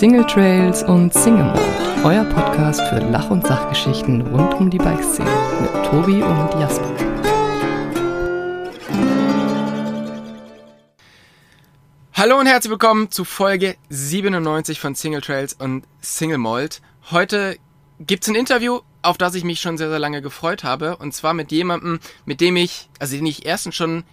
Single Trails und Single Mode, euer Podcast für Lach- und Sachgeschichten rund um die Bikeszene mit Tobi und Jasper. Hallo und herzlich willkommen zu Folge 97 von Single Trails und Single Mold. Heute gibt's ein Interview, auf das ich mich schon sehr, sehr lange gefreut habe. Und zwar mit jemandem, mit dem ich, also den ich erstens schon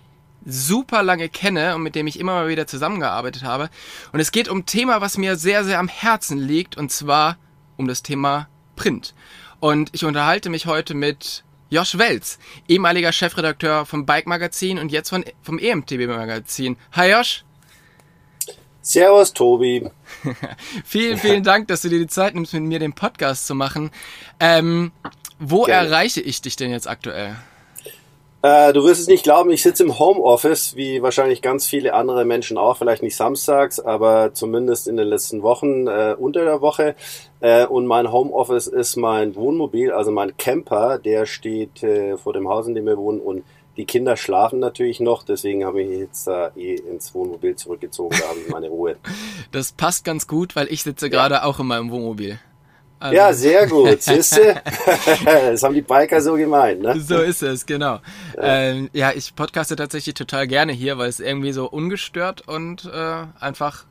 super lange kenne und mit dem ich immer mal wieder zusammengearbeitet habe. Und es geht um ein Thema, was mir sehr, sehr am Herzen liegt, und zwar um das Thema Print. Und ich unterhalte mich heute mit Josh Welz, ehemaliger Chefredakteur vom Bike Magazin und jetzt von, vom EMTB Magazin. Hi Josh! Servus, Tobi. vielen, vielen Dank, dass du dir die Zeit nimmst, mit mir den Podcast zu machen. Ähm, wo Gerne. erreiche ich dich denn jetzt aktuell? Äh, du wirst es nicht glauben, ich sitze im Homeoffice, wie wahrscheinlich ganz viele andere Menschen auch, vielleicht nicht samstags, aber zumindest in den letzten Wochen äh, unter der Woche. Äh, und mein Homeoffice ist mein Wohnmobil, also mein Camper, der steht äh, vor dem Haus, in dem wir wohnen und die Kinder schlafen natürlich noch, deswegen habe ich jetzt da eh ins Wohnmobil zurückgezogen, da habe ich meine Ruhe. Das passt ganz gut, weil ich sitze gerade ja. auch in meinem Wohnmobil. Also. Ja, sehr gut, siehste? das haben die Biker so gemeint, ne? So ist es, genau. Ja. Ähm, ja, ich podcaste tatsächlich total gerne hier, weil es irgendwie so ungestört und äh, einfach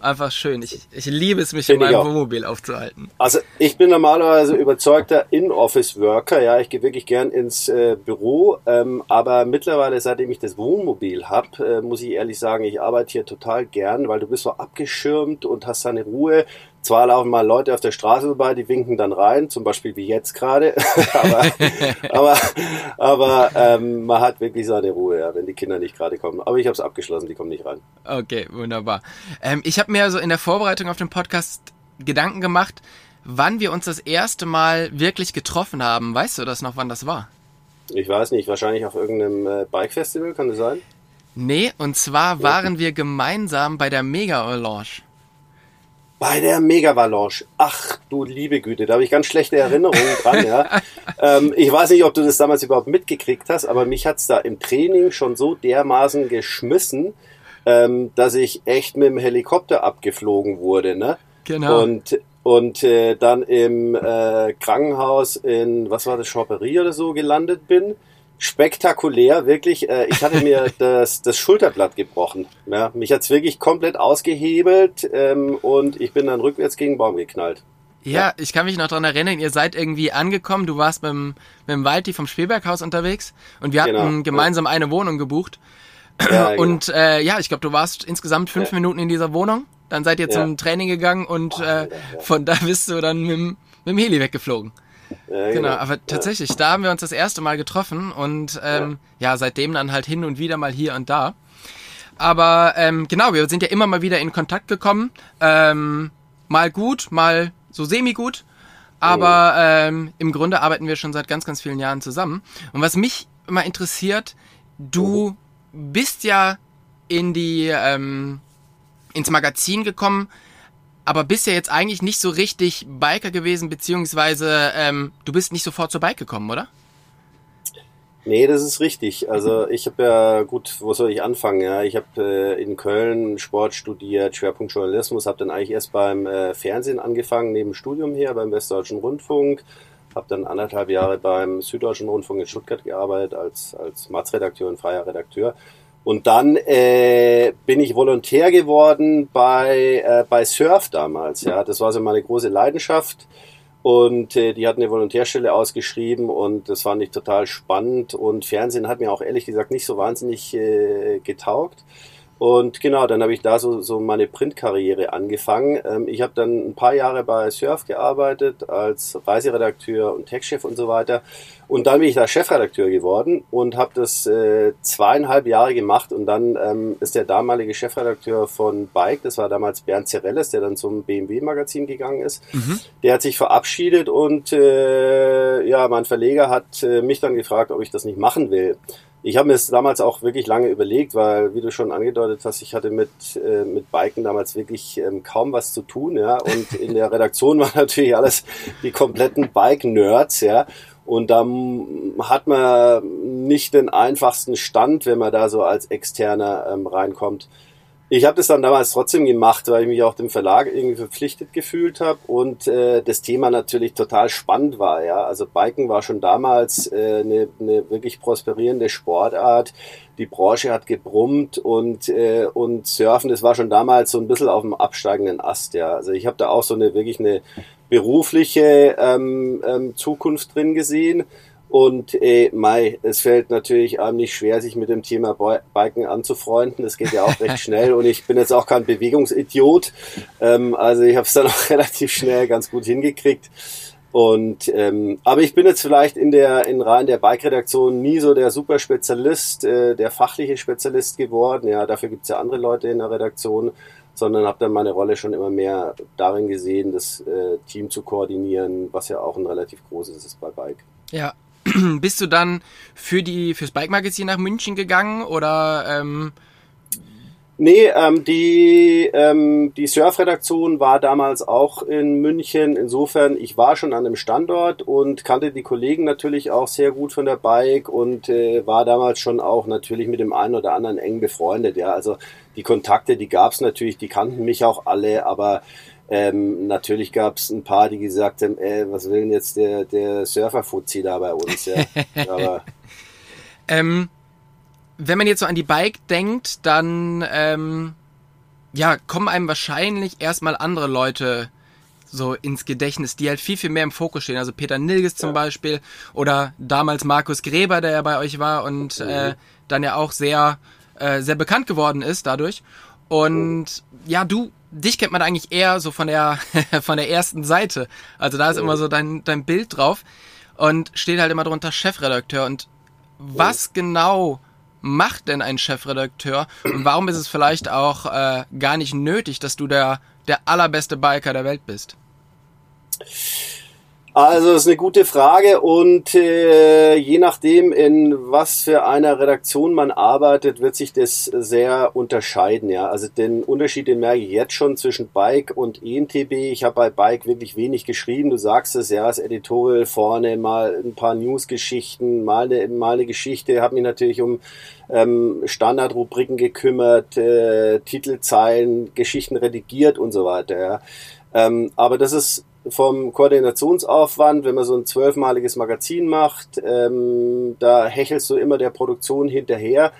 Einfach schön. Ich, ich liebe es, mich Find in meinem Wohnmobil aufzuhalten. Also ich bin normalerweise überzeugter In-Office-Worker. Ja, ich gehe wirklich gern ins äh, Büro. Ähm, aber mittlerweile, seitdem ich das Wohnmobil habe, äh, muss ich ehrlich sagen, ich arbeite hier total gern, weil du bist so abgeschirmt und hast deine Ruhe. Zwar laufen mal Leute auf der Straße vorbei, die winken dann rein, zum Beispiel wie jetzt gerade. aber aber, aber ähm, man hat wirklich seine Ruhe, ja, wenn die Kinder nicht gerade kommen. Aber ich habe es abgeschlossen, die kommen nicht rein. Okay, wunderbar. Ähm, ich habe mir so in der Vorbereitung auf den Podcast Gedanken gemacht, wann wir uns das erste Mal wirklich getroffen haben. Weißt du das noch, wann das war? Ich weiß nicht, wahrscheinlich auf irgendeinem äh, Bike-Festival, kann das sein? Nee, und zwar waren wir gemeinsam bei der Mega-Orange. Bei der Megavalanche. Ach du liebe Güte, da habe ich ganz schlechte Erinnerungen dran. Ja. ähm, ich weiß nicht, ob du das damals überhaupt mitgekriegt hast, aber mich hat's da im Training schon so dermaßen geschmissen, ähm, dass ich echt mit dem Helikopter abgeflogen wurde. Ne? Genau. Und und äh, dann im äh, Krankenhaus in, was war das, Champerie oder so gelandet bin spektakulär, wirklich. Äh, ich hatte mir das, das Schulterblatt gebrochen. Ja, mich hat's wirklich komplett ausgehebelt ähm, und ich bin dann rückwärts gegen den Baum geknallt. Ja, ja, ich kann mich noch dran erinnern, ihr seid irgendwie angekommen, du warst beim, beim Walti vom Spielberghaus unterwegs und wir hatten genau, gemeinsam ja. eine Wohnung gebucht. Ja, und genau. äh, ja, ich glaube, du warst insgesamt fünf Minuten in dieser Wohnung, dann seid ihr zum Training gegangen und äh, von da bist du dann mit, mit dem Heli weggeflogen. Ja, genau. genau, aber tatsächlich, da haben wir uns das erste Mal getroffen und ähm, ja. seitdem dann halt hin und wieder mal hier und da. Aber ähm, genau, wir sind ja immer mal wieder in Kontakt gekommen. Ähm, mal gut, mal so semi-gut. Aber ähm, im Grunde arbeiten wir schon seit ganz, ganz vielen Jahren zusammen. Und was mich immer interessiert, du oh. bist ja in die ähm, ins Magazin gekommen aber bist ja jetzt eigentlich nicht so richtig Biker gewesen, beziehungsweise ähm, du bist nicht sofort zur Bike gekommen, oder? Nee, das ist richtig. Also ich habe ja, gut, wo soll ich anfangen? Ja, ich habe äh, in Köln Sport studiert, Schwerpunkt Journalismus, habe dann eigentlich erst beim äh, Fernsehen angefangen, neben Studium hier beim Westdeutschen Rundfunk, habe dann anderthalb Jahre beim Süddeutschen Rundfunk in Stuttgart gearbeitet als, als Matz-Redakteur und freier Redakteur und dann äh, bin ich Volontär geworden bei, äh, bei Surf damals. Ja, das war so meine große Leidenschaft. Und äh, die hatten eine Volontärstelle ausgeschrieben und das fand ich total spannend. Und Fernsehen hat mir auch ehrlich gesagt nicht so wahnsinnig äh, getaugt. Und genau, dann habe ich da so, so meine Printkarriere angefangen. Ähm, ich habe dann ein paar Jahre bei Surf gearbeitet als Reiseredakteur und Textchef und so weiter. Und dann bin ich da Chefredakteur geworden und habe das äh, zweieinhalb Jahre gemacht. Und dann ähm, ist der damalige Chefredakteur von Bike, das war damals Bernd Zerelles, der dann zum BMW-Magazin gegangen ist, mhm. der hat sich verabschiedet und äh, ja, mein Verleger hat äh, mich dann gefragt, ob ich das nicht machen will. Ich habe mir das damals auch wirklich lange überlegt, weil, wie du schon angedeutet hast, ich hatte mit, äh, mit Biken damals wirklich ähm, kaum was zu tun, ja. Und in der Redaktion waren natürlich alles die kompletten Bike-Nerds, ja. Und da hat man nicht den einfachsten Stand, wenn man da so als Externer ähm, reinkommt. Ich habe das dann damals trotzdem gemacht, weil ich mich auch dem Verlag irgendwie verpflichtet gefühlt habe und äh, das Thema natürlich total spannend war. Ja, also Biken war schon damals äh, eine, eine wirklich prosperierende Sportart. Die Branche hat gebrummt und äh, und Surfen, das war schon damals so ein bisschen auf dem absteigenden Ast. Ja, also ich habe da auch so eine wirklich eine berufliche ähm, ähm, Zukunft drin gesehen und äh, Mai, es fällt natürlich einem nicht schwer, sich mit dem Thema Biken anzufreunden. Das geht ja auch recht schnell und ich bin jetzt auch kein Bewegungsidiot. Ähm, also ich habe es dann auch relativ schnell ganz gut hingekriegt. Und ähm, aber ich bin jetzt vielleicht in der in Reihen der Bike-Redaktion nie so der Superspezialist, äh, der fachliche Spezialist geworden. Ja, dafür gibt's ja andere Leute in der Redaktion, sondern habe dann meine Rolle schon immer mehr darin gesehen, das äh, Team zu koordinieren, was ja auch ein relativ großes ist bei Bike. Ja, bist du dann für die fürs Bike Magazin nach München gegangen oder ähm Nee, ähm, die, ähm, die Surf-Redaktion war damals auch in München. Insofern, ich war schon an dem Standort und kannte die Kollegen natürlich auch sehr gut von der Bike und äh, war damals schon auch natürlich mit dem einen oder anderen eng befreundet. Ja, also die Kontakte, die gab's natürlich, die kannten mich auch alle, aber ähm, natürlich gab es ein paar, die gesagt haben, ey, was will denn jetzt der, der Surfer-Fuzzi da bei uns? Ja? Aber ähm, wenn man jetzt so an die Bike denkt, dann ähm, ja, kommen einem wahrscheinlich erstmal andere Leute so ins Gedächtnis, die halt viel, viel mehr im Fokus stehen. Also Peter Nilges zum ja. Beispiel oder damals Markus Gräber, der ja bei euch war und mhm. äh, dann ja auch sehr, äh, sehr bekannt geworden ist dadurch. Und mhm. ja, du dich kennt man eigentlich eher so von der von der ersten Seite. Also da ist immer so dein dein Bild drauf und steht halt immer drunter Chefredakteur und was genau macht denn ein Chefredakteur und warum ist es vielleicht auch äh, gar nicht nötig, dass du der der allerbeste Biker der Welt bist? Also das ist eine gute Frage und äh, je nachdem, in was für einer Redaktion man arbeitet, wird sich das sehr unterscheiden. Ja, also den Unterschied, den merke ich jetzt schon zwischen Bike und EMTB. Ich habe bei Bike wirklich wenig geschrieben. Du sagst es, ja, das Editorial vorne, mal ein paar Newsgeschichten, mal eine, mal eine Geschichte. Habe mich natürlich um ähm, Standardrubriken gekümmert, äh, Titelzeilen, Geschichten redigiert und so weiter. Ja. Ähm, aber das ist vom Koordinationsaufwand, wenn man so ein zwölfmaliges Magazin macht, ähm, da hechelst du immer der Produktion hinterher.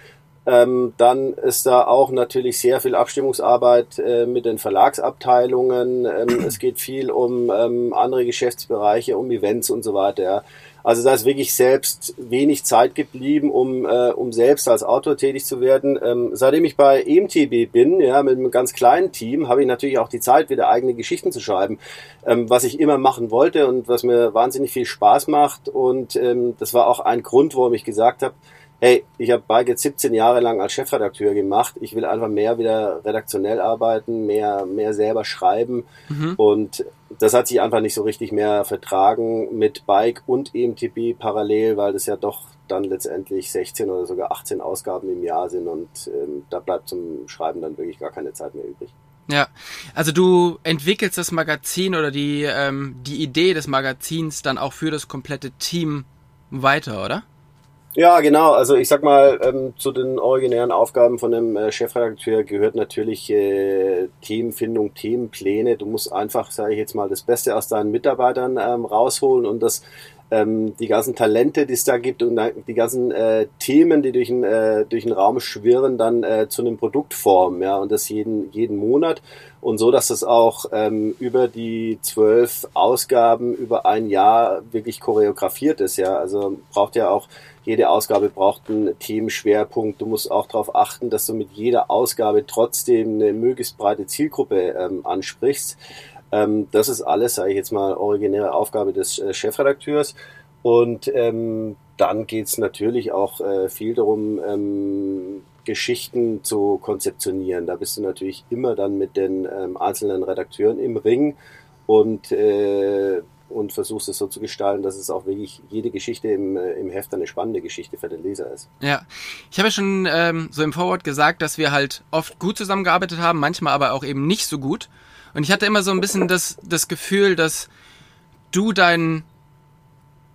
Ähm, dann ist da auch natürlich sehr viel Abstimmungsarbeit äh, mit den Verlagsabteilungen. Ähm, es geht viel um ähm, andere Geschäftsbereiche, um Events und so weiter. Also da ist wirklich selbst wenig Zeit geblieben, um, äh, um selbst als Autor tätig zu werden. Ähm, seitdem ich bei EMTB bin, ja, mit einem ganz kleinen Team, habe ich natürlich auch die Zeit, wieder eigene Geschichten zu schreiben, ähm, was ich immer machen wollte und was mir wahnsinnig viel Spaß macht. Und ähm, das war auch ein Grund, warum ich gesagt habe, hey, ich habe Bike jetzt 17 Jahre lang als Chefredakteur gemacht. Ich will einfach mehr wieder redaktionell arbeiten, mehr, mehr selber schreiben. Mhm. Und das hat sich einfach nicht so richtig mehr vertragen mit Bike und EMTB parallel, weil das ja doch dann letztendlich 16 oder sogar 18 Ausgaben im Jahr sind und ähm, da bleibt zum Schreiben dann wirklich gar keine Zeit mehr übrig. Ja, also du entwickelst das Magazin oder die, ähm, die Idee des Magazins dann auch für das komplette Team weiter, oder? Ja, genau. Also ich sag mal, ähm, zu den originären Aufgaben von dem äh, Chefredakteur gehört natürlich äh, Themenfindung, Themenpläne. Du musst einfach, sage ich jetzt mal, das Beste aus deinen Mitarbeitern ähm, rausholen und das ähm, die ganzen Talente, die es da gibt und die ganzen äh, Themen, die durch den, äh, durch den Raum schwirren, dann äh, zu einem Produkt formen, ja, und das jeden, jeden Monat und so, dass das auch ähm, über die zwölf Ausgaben über ein Jahr wirklich choreografiert ist, ja, also braucht ja auch jede Ausgabe braucht einen Themenschwerpunkt. Du musst auch darauf achten, dass du mit jeder Ausgabe trotzdem eine möglichst breite Zielgruppe ähm, ansprichst. Ähm, das ist alles, sage ich jetzt mal, originäre Aufgabe des äh, Chefredakteurs. Und ähm, dann geht's natürlich auch äh, viel darum, ähm, Geschichten zu konzeptionieren. Da bist du natürlich immer dann mit den ähm, einzelnen Redakteuren im Ring und äh, und versuchst es so zu gestalten, dass es auch wirklich jede Geschichte im, äh, im Heft eine spannende Geschichte für den Leser ist. Ja, ich habe ja schon ähm, so im Vorwort gesagt, dass wir halt oft gut zusammengearbeitet haben, manchmal aber auch eben nicht so gut. Und ich hatte immer so ein bisschen das, das Gefühl, dass du dein,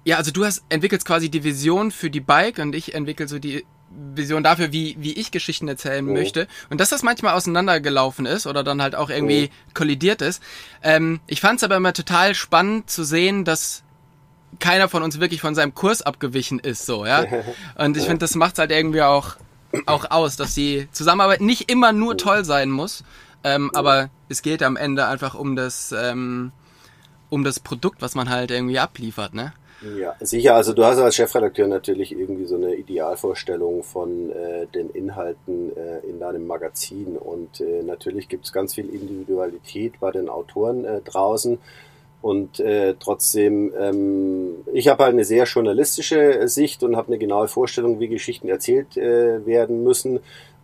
ja, also du hast entwickelst quasi die Vision für die Bike und ich entwickel so die Vision dafür, wie, wie ich Geschichten erzählen mhm. möchte. Und dass das manchmal auseinandergelaufen ist oder dann halt auch irgendwie mhm. kollidiert ist. Ähm, ich fand es aber immer total spannend zu sehen, dass keiner von uns wirklich von seinem Kurs abgewichen ist, so, ja. Und ich finde, das macht halt irgendwie auch, auch aus, dass die Zusammenarbeit nicht immer nur toll sein muss, ähm, aber es geht am Ende einfach um das, ähm, um das Produkt, was man halt irgendwie abliefert, ne? Ja, sicher. Also du hast als Chefredakteur natürlich irgendwie so eine Idealvorstellung von äh, den Inhalten äh, in deinem Magazin. Und äh, natürlich gibt es ganz viel Individualität bei den Autoren äh, draußen. Und äh, trotzdem, ähm, ich habe halt eine sehr journalistische Sicht und habe eine genaue Vorstellung, wie Geschichten erzählt äh, werden müssen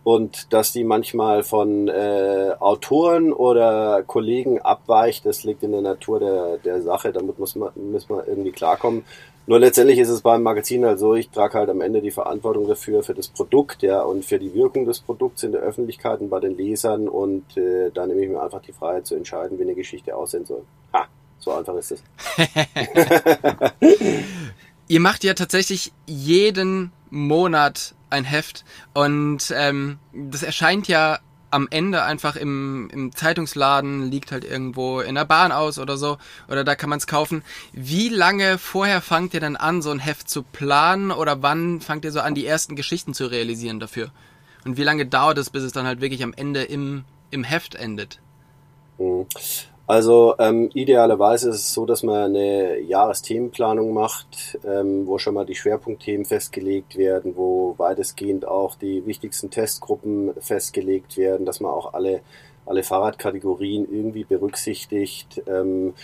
und dass die manchmal von äh, Autoren oder Kollegen abweicht, das liegt in der Natur der, der Sache, damit muss man, muss man irgendwie klarkommen. Nur letztendlich ist es beim Magazin halt so, ich trage halt am Ende die Verantwortung dafür, für das Produkt, ja, und für die Wirkung des Produkts in der Öffentlichkeit und bei den Lesern und äh, da nehme ich mir einfach die Freiheit zu entscheiden, wie eine Geschichte aussehen soll. Ha, so einfach ist es. Ihr macht ja tatsächlich jeden Monat ein Heft und ähm, das erscheint ja am Ende einfach im, im Zeitungsladen, liegt halt irgendwo in der Bahn aus oder so, oder da kann man es kaufen. Wie lange vorher fangt ihr dann an, so ein Heft zu planen oder wann fangt ihr so an, die ersten Geschichten zu realisieren dafür? Und wie lange dauert es, bis es dann halt wirklich am Ende im, im Heft endet? Also ähm, idealerweise ist es so, dass man eine Jahresthemenplanung macht, ähm, wo schon mal die Schwerpunktthemen festgelegt werden, wo weitestgehend auch die wichtigsten Testgruppen festgelegt werden, dass man auch alle, alle Fahrradkategorien irgendwie berücksichtigt. Ähm,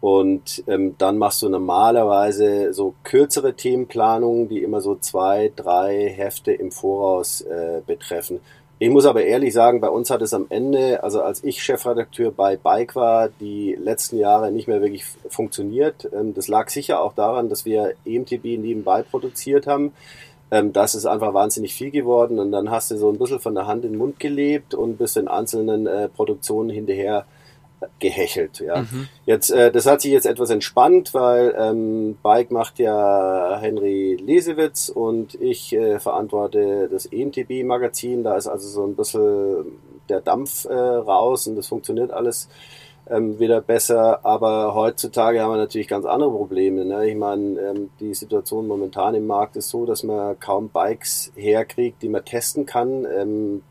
und ähm, dann machst du normalerweise so kürzere Themenplanungen, die immer so zwei, drei Hefte im Voraus äh, betreffen. Ich muss aber ehrlich sagen, bei uns hat es am Ende, also als ich Chefredakteur bei Bike war, die letzten Jahre nicht mehr wirklich funktioniert. Ähm, das lag sicher auch daran, dass wir EMTB nebenbei produziert haben. Ähm, das ist einfach wahnsinnig viel geworden und dann hast du so ein bisschen von der Hand in den Mund gelebt und bist in einzelnen äh, Produktionen hinterher gehechelt. Ja. Mhm. Jetzt, äh, das hat sich jetzt etwas entspannt, weil ähm, Bike macht ja Henry Lesewitz und ich äh, verantworte das EMTB-Magazin. Da ist also so ein bisschen der Dampf äh, raus und das funktioniert alles ähm, wieder besser. Aber heutzutage haben wir natürlich ganz andere Probleme. Ne? Ich meine, ähm, die Situation momentan im Markt ist so, dass man kaum Bikes herkriegt, die man testen kann. Ähm,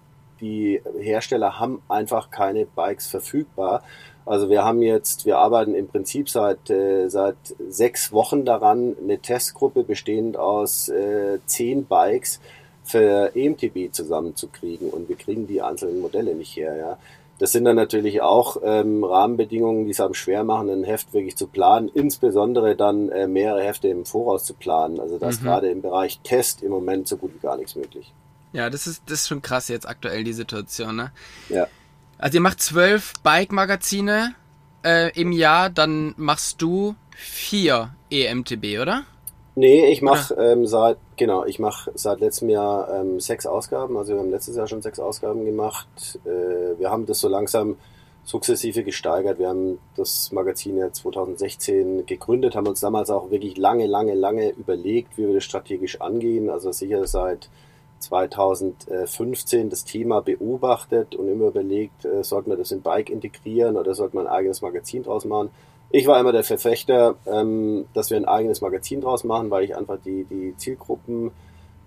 die Hersteller haben einfach keine Bikes verfügbar. Also wir haben jetzt, wir arbeiten im Prinzip seit, äh, seit sechs Wochen daran, eine Testgruppe bestehend aus äh, zehn Bikes für EMTB zusammenzukriegen und wir kriegen die einzelnen Modelle nicht her. Ja. Das sind dann natürlich auch ähm, Rahmenbedingungen, die es einem schwer machen, ein Heft wirklich zu planen, insbesondere dann äh, mehrere Hefte im Voraus zu planen. Also da ist mhm. gerade im Bereich Test im Moment so gut wie gar nichts möglich. Ja, das ist, das ist schon krass jetzt aktuell die Situation, ne? Ja. Also ihr macht zwölf Bike-Magazine äh, im Jahr, dann machst du vier EMTB, oder? Nee, ich mache ähm, seit genau, ich mache seit letztem Jahr ähm, sechs Ausgaben. Also wir haben letztes Jahr schon sechs Ausgaben gemacht. Äh, wir haben das so langsam sukzessive gesteigert. Wir haben das Magazin ja 2016 gegründet, haben uns damals auch wirklich lange, lange, lange überlegt, wie wir das strategisch angehen. Also sicher seit 2015 das Thema beobachtet und immer überlegt, äh, sollte man das in Bike integrieren oder sollte man ein eigenes Magazin draus machen. Ich war immer der Verfechter, ähm, dass wir ein eigenes Magazin draus machen, weil ich einfach die, die Zielgruppen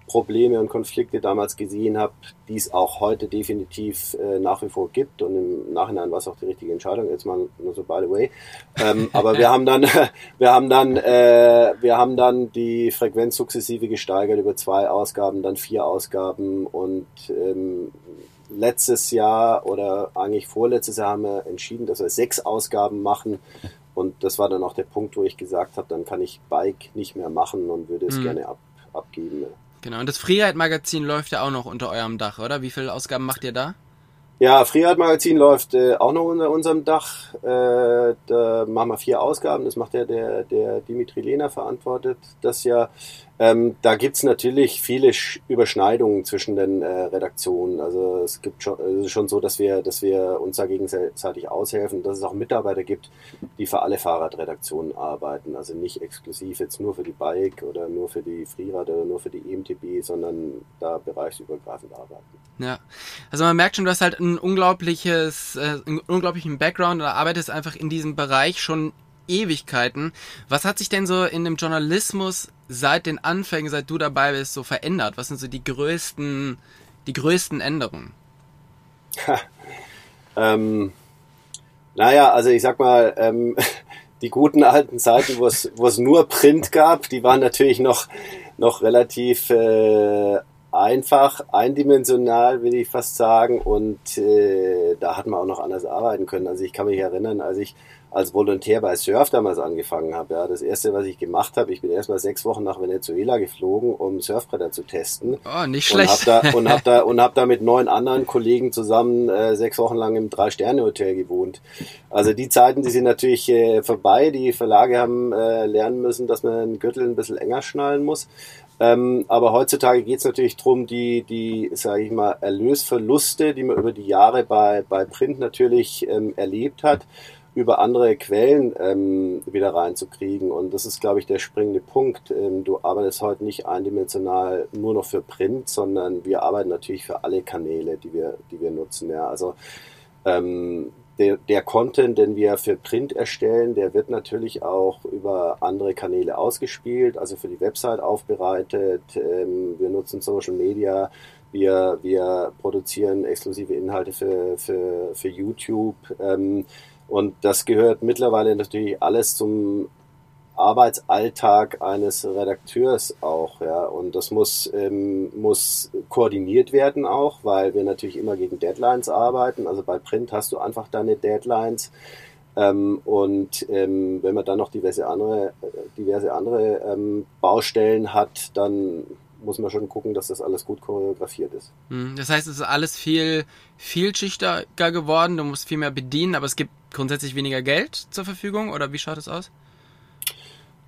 Probleme und Konflikte damals gesehen habe, die es auch heute definitiv äh, nach wie vor gibt und im Nachhinein war es auch die richtige Entscheidung. Jetzt mal nur so by the way. Ähm, aber wir haben dann, wir haben dann, äh, wir haben dann die Frequenz sukzessive gesteigert über zwei Ausgaben, dann vier Ausgaben und ähm, letztes Jahr oder eigentlich vorletztes Jahr haben wir entschieden, dass wir sechs Ausgaben machen. Und das war dann auch der Punkt, wo ich gesagt habe, dann kann ich Bike nicht mehr machen und würde es mhm. gerne ab, abgeben. Genau, und das Freeride-Magazin läuft ja auch noch unter eurem Dach, oder? Wie viele Ausgaben macht ihr da? Ja, Freeride-Magazin läuft äh, auch noch unter unserem Dach. Äh, da machen wir vier Ausgaben. Das macht ja der, der Dimitri Lehner verantwortet das ja. Ähm, da gibt's natürlich viele Sch Überschneidungen zwischen den äh, Redaktionen. Also es gibt schon, es ist schon so, dass wir, dass wir uns da gegenseitig aushelfen, dass es auch Mitarbeiter gibt, die für alle Fahrradredaktionen arbeiten. Also nicht exklusiv jetzt nur für die Bike oder nur für die Freerad oder nur für die EMTB, sondern da bereichsübergreifend arbeiten. Ja, also man merkt schon, du hast halt ein unglaubliches, äh, einen unglaublichen Background oder arbeitest einfach in diesem Bereich schon Ewigkeiten. Was hat sich denn so in dem Journalismus seit den Anfängen, seit du dabei bist, so verändert? Was sind so die größten, die größten Änderungen? ähm, naja, also ich sag mal, ähm, die guten alten Zeiten, wo es, wo es nur Print gab, die waren natürlich noch, noch relativ äh, einfach, eindimensional, will ich fast sagen. Und äh, da hat man auch noch anders arbeiten können. Also ich kann mich erinnern, als ich als Volontär bei Surf damals angefangen habe. Ja, das erste, was ich gemacht habe, ich bin erstmal sechs Wochen nach Venezuela geflogen, um Surfbretter zu testen. Oh, nicht schlecht. Und habe da, und hab da, und hab da mit neun anderen Kollegen zusammen äh, sechs Wochen lang im Drei-Sterne-Hotel gewohnt. Also die Zeiten, die sind natürlich äh, vorbei. Die Verlage haben äh, lernen müssen, dass man den Gürtel ein bisschen enger schnallen muss. Ähm, aber heutzutage geht es natürlich darum, die, die, sage ich mal, Erlösverluste, die man über die Jahre bei, bei Print natürlich ähm, erlebt hat, über andere Quellen ähm, wieder reinzukriegen. Und das ist, glaube ich, der springende Punkt. Ähm, du arbeitest heute nicht eindimensional nur noch für Print, sondern wir arbeiten natürlich für alle Kanäle, die wir, die wir nutzen. Ja. Also ähm, der, der Content, den wir für Print erstellen, der wird natürlich auch über andere Kanäle ausgespielt, also für die Website aufbereitet. Ähm, wir nutzen Social Media. Wir, wir produzieren exklusive Inhalte für, für, für YouTube. Ähm, und das gehört mittlerweile natürlich alles zum Arbeitsalltag eines Redakteurs auch, ja. Und das muss, ähm, muss koordiniert werden auch, weil wir natürlich immer gegen Deadlines arbeiten. Also bei Print hast du einfach deine Deadlines. Ähm, und ähm, wenn man dann noch diverse andere, diverse andere ähm, Baustellen hat, dann muss man schon gucken, dass das alles gut choreografiert ist. Hm, das heißt, es ist alles viel vielschichtiger geworden, du musst viel mehr bedienen, aber es gibt grundsätzlich weniger Geld zur Verfügung oder wie schaut es aus?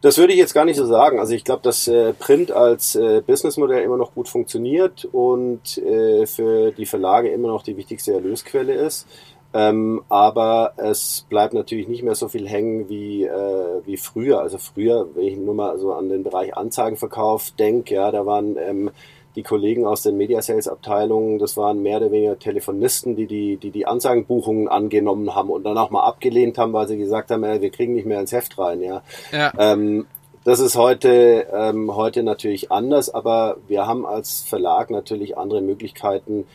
Das würde ich jetzt gar nicht so sagen. Also ich glaube, dass äh, Print als äh, Businessmodell immer noch gut funktioniert und äh, für die Verlage immer noch die wichtigste Erlösquelle ist. Ähm, aber es bleibt natürlich nicht mehr so viel hängen wie, äh, wie früher. Also früher, wenn ich nur mal so an den Bereich Anzeigenverkauf denke, ja, da waren ähm, die Kollegen aus den Media Sales Abteilungen, das waren mehr oder weniger Telefonisten, die die, die, die Anzeigenbuchungen angenommen haben und dann auch mal abgelehnt haben, weil sie gesagt haben, ey, wir kriegen nicht mehr ins Heft rein, ja. ja. Ähm, das ist heute, ähm, heute natürlich anders, aber wir haben als Verlag natürlich andere Möglichkeiten,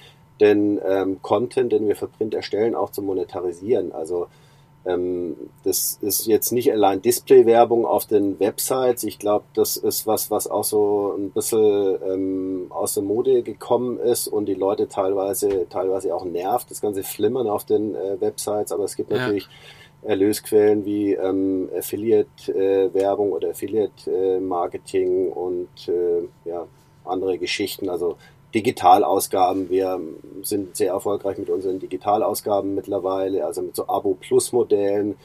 den ähm, Content, den wir für Print erstellen, auch zu monetarisieren. Also ähm, das ist jetzt nicht allein Display-Werbung auf den Websites. Ich glaube, das ist was, was auch so ein bisschen ähm, aus der Mode gekommen ist und die Leute teilweise, teilweise auch nervt, das ganze Flimmern auf den äh, Websites. Aber es gibt ja. natürlich Erlösquellen wie ähm, Affiliate-Werbung äh, oder Affiliate-Marketing äh, und äh, ja, andere Geschichten. Also Digitalausgaben. Wir sind sehr erfolgreich mit unseren Digitalausgaben mittlerweile, also mit so Abo-Plus-Modellen.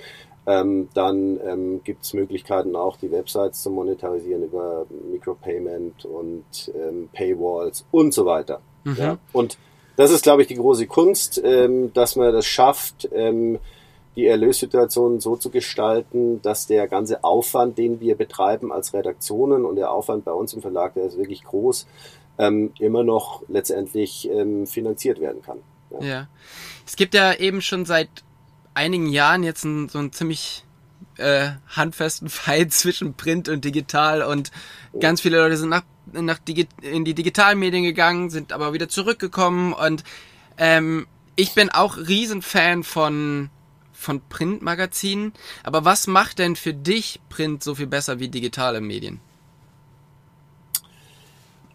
Ähm, dann ähm, gibt es Möglichkeiten auch, die Websites zu monetarisieren über Micropayment und ähm, Paywalls und so weiter. Mhm. Ja? Und das ist, glaube ich, die große Kunst, ähm, dass man das schafft, ähm, die Erlössituation so zu gestalten, dass der ganze Aufwand, den wir betreiben als Redaktionen und der Aufwand bei uns im Verlag, der ist wirklich groß, ähm, immer noch letztendlich ähm, finanziert werden kann. Ja. ja. Es gibt ja eben schon seit einigen Jahren jetzt ein, so einen ziemlich äh, handfesten Fight zwischen Print und Digital und oh. ganz viele Leute sind nach, nach Digi in die Digitalmedien gegangen, sind aber wieder zurückgekommen und ähm, ich bin auch Riesenfan von von Printmagazinen. Aber was macht denn für dich Print so viel besser wie digitale Medien?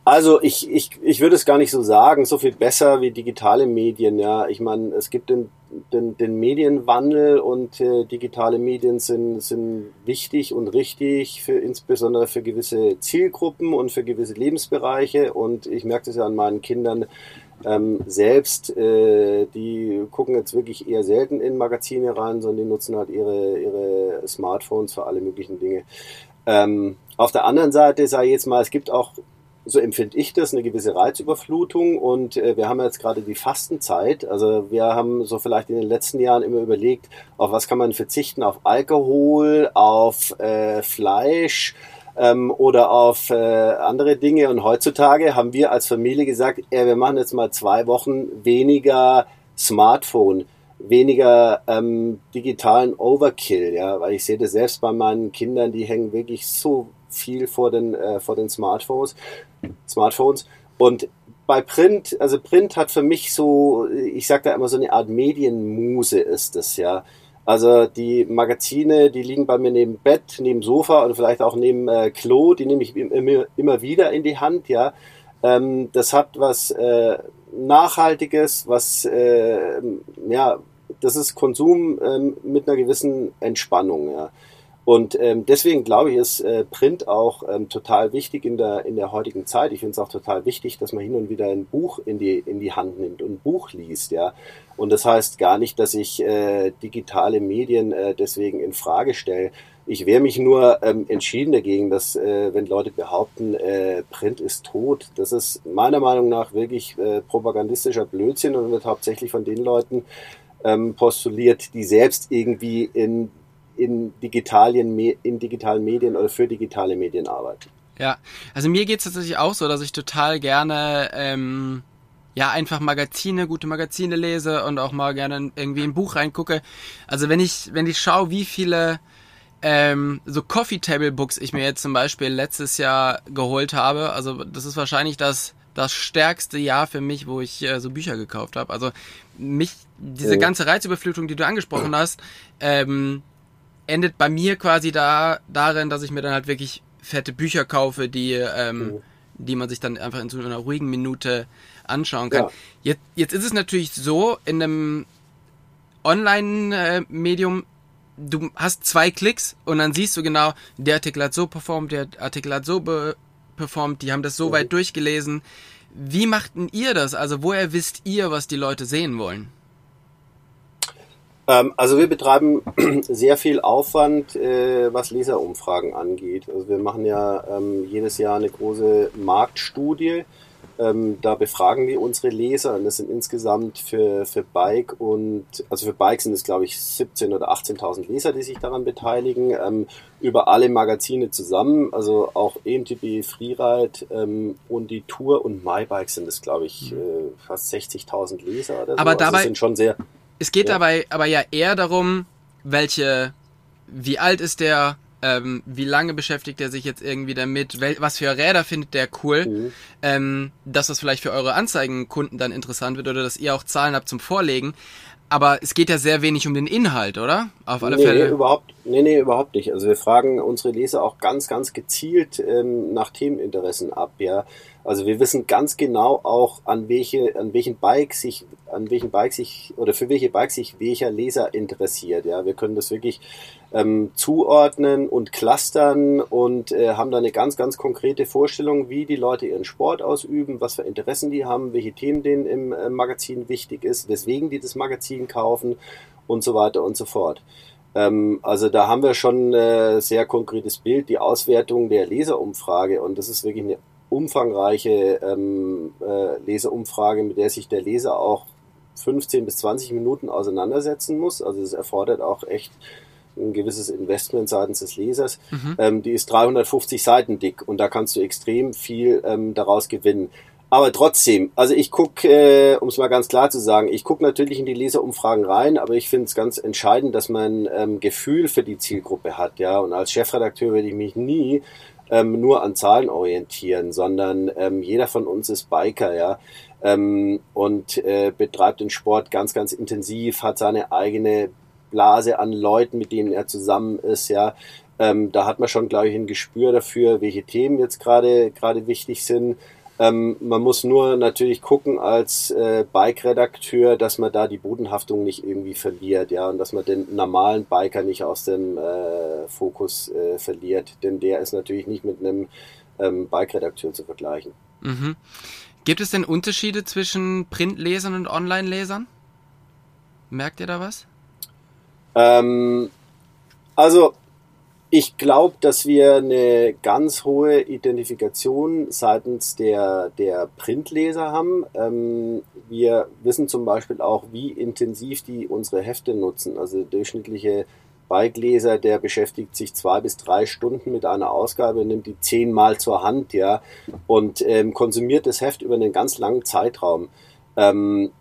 Also ich, ich, ich würde es gar nicht so sagen, so viel besser wie digitale Medien. Ja, ich meine, es gibt den, den, den Medienwandel und äh, digitale Medien sind, sind wichtig und richtig für insbesondere für gewisse Zielgruppen und für gewisse Lebensbereiche. Und ich merke das ja an meinen Kindern ähm, selbst. Äh, die gucken jetzt wirklich eher selten in Magazine rein, sondern die nutzen halt ihre, ihre Smartphones für alle möglichen Dinge. Ähm, auf der anderen Seite sage ich jetzt mal, es gibt auch, so empfinde ich das, eine gewisse Reizüberflutung und äh, wir haben jetzt gerade die Fastenzeit. Also wir haben so vielleicht in den letzten Jahren immer überlegt, auf was kann man verzichten, auf Alkohol, auf äh, Fleisch, ähm, oder auf äh, andere Dinge. Und heutzutage haben wir als Familie gesagt, äh, wir machen jetzt mal zwei Wochen weniger Smartphone, weniger ähm, digitalen Overkill, ja, weil ich sehe das selbst bei meinen Kindern, die hängen wirklich so viel vor den äh, vor den Smartphones, Smartphones und bei Print, also Print hat für mich so, ich sage da immer so eine Art Medienmuse ist es ja. Also die Magazine, die liegen bei mir neben Bett, neben Sofa und vielleicht auch neben äh, Klo, die nehme ich immer, immer wieder in die Hand, ja. Ähm, das hat was äh, Nachhaltiges, was, äh, ja, das ist Konsum ähm, mit einer gewissen Entspannung, ja. Und ähm, deswegen glaube ich, ist äh, Print auch ähm, total wichtig in der, in der heutigen Zeit. Ich finde es auch total wichtig, dass man hin und wieder ein Buch in die, in die Hand nimmt und ein Buch liest, ja. Und das heißt gar nicht, dass ich äh, digitale Medien äh, deswegen in Frage stelle. Ich wehre mich nur ähm, entschieden dagegen, dass äh, wenn Leute behaupten, äh, Print ist tot, das ist meiner Meinung nach wirklich äh, propagandistischer Blödsinn und wird hauptsächlich von den Leuten ähm, postuliert, die selbst irgendwie in in, Digitalien, in digitalen Medien oder für digitale Medien arbeiten. Ja, also mir geht es tatsächlich auch so, dass ich total gerne ähm, ja einfach Magazine, gute Magazine lese und auch mal gerne irgendwie ein Buch reingucke. Also wenn ich wenn ich schaue, wie viele ähm, so Coffee Table Books ich mir jetzt zum Beispiel letztes Jahr geholt habe, also das ist wahrscheinlich das das stärkste Jahr für mich, wo ich äh, so Bücher gekauft habe. Also mich diese ganze Reizüberflutung, die du angesprochen hast, ähm, endet bei mir quasi da darin, dass ich mir dann halt wirklich fette Bücher kaufe, die, ähm, mhm. die man sich dann einfach in so einer ruhigen Minute anschauen kann. Ja. Jetzt, jetzt ist es natürlich so, in einem Online-Medium, du hast zwei Klicks und dann siehst du genau, der Artikel hat so performt, der Artikel hat so performt, die haben das so mhm. weit durchgelesen. Wie machten ihr das? Also woher wisst ihr, was die Leute sehen wollen? Ähm, also wir betreiben sehr viel Aufwand, äh, was Leserumfragen angeht. Also wir machen ja ähm, jedes Jahr eine große Marktstudie. Ähm, da befragen wir unsere Leser und das sind insgesamt für, für Bike und, also für Bike sind es glaube ich 17.000 oder 18.000 Leser, die sich daran beteiligen, ähm, über alle Magazine zusammen, also auch EMTB, Freeride ähm, und die Tour und MyBike sind es glaube ich äh, fast 60.000 Leser oder so. Aber dabei, also sind schon sehr, es geht ja. dabei aber ja eher darum, welche, wie alt ist der, ähm, wie lange beschäftigt er sich jetzt irgendwie damit, wel, was für Räder findet der cool, mhm. ähm, dass das vielleicht für eure Anzeigenkunden dann interessant wird oder dass ihr auch Zahlen habt zum Vorlegen. Aber es geht ja sehr wenig um den Inhalt, oder? Auf alle nee, Fälle. Überhaupt, nee, nee, überhaupt nicht. Also wir fragen unsere Leser auch ganz, ganz gezielt ähm, nach Themeninteressen ab, ja. Also wir wissen ganz genau auch, an welche, an welchen Bike sich, an welchen Bike sich oder für welche Bike sich welcher Leser interessiert. Ja, wir können das wirklich ähm, zuordnen und clustern und äh, haben da eine ganz, ganz konkrete Vorstellung, wie die Leute ihren Sport ausüben, was für Interessen die haben, welche Themen denen im äh, Magazin wichtig ist, weswegen die das Magazin kaufen und so weiter und so fort. Ähm, also da haben wir schon ein äh, sehr konkretes Bild, die Auswertung der Leserumfrage und das ist wirklich eine umfangreiche ähm, äh, Leseumfrage, mit der sich der Leser auch 15 bis 20 Minuten auseinandersetzen muss. Also es erfordert auch echt ein gewisses Investment seitens des Lesers. Mhm. Ähm, die ist 350 Seiten dick und da kannst du extrem viel ähm, daraus gewinnen. Aber trotzdem, also ich gucke, äh, um es mal ganz klar zu sagen, ich gucke natürlich in die Leserumfragen rein, aber ich finde es ganz entscheidend, dass man ähm, Gefühl für die Zielgruppe hat, ja. Und als Chefredakteur würde ich mich nie ähm, nur an Zahlen orientieren, sondern ähm, jeder von uns ist Biker, ja, ähm, und äh, betreibt den Sport ganz, ganz intensiv, hat seine eigene Blase an Leuten, mit denen er zusammen ist, ja. Ähm, da hat man schon, glaube ich, ein Gespür dafür, welche Themen jetzt gerade gerade wichtig sind. Ähm, man muss nur natürlich gucken als äh, Bike-Redakteur, dass man da die Bodenhaftung nicht irgendwie verliert, ja, und dass man den normalen Biker nicht aus dem äh, Fokus äh, verliert, denn der ist natürlich nicht mit einem ähm, Bike-Redakteur zu vergleichen. Mhm. Gibt es denn Unterschiede zwischen Printlesern und Online-Lesern? Merkt ihr da was? Ähm, also ich glaube, dass wir eine ganz hohe Identifikation seitens der, der Printleser haben. Ähm, wir wissen zum Beispiel auch, wie intensiv die unsere Hefte nutzen. Also der durchschnittliche Bikeleser, der beschäftigt sich zwei bis drei Stunden mit einer Ausgabe, nimmt die zehnmal zur Hand, ja, und ähm, konsumiert das Heft über einen ganz langen Zeitraum. Ähm,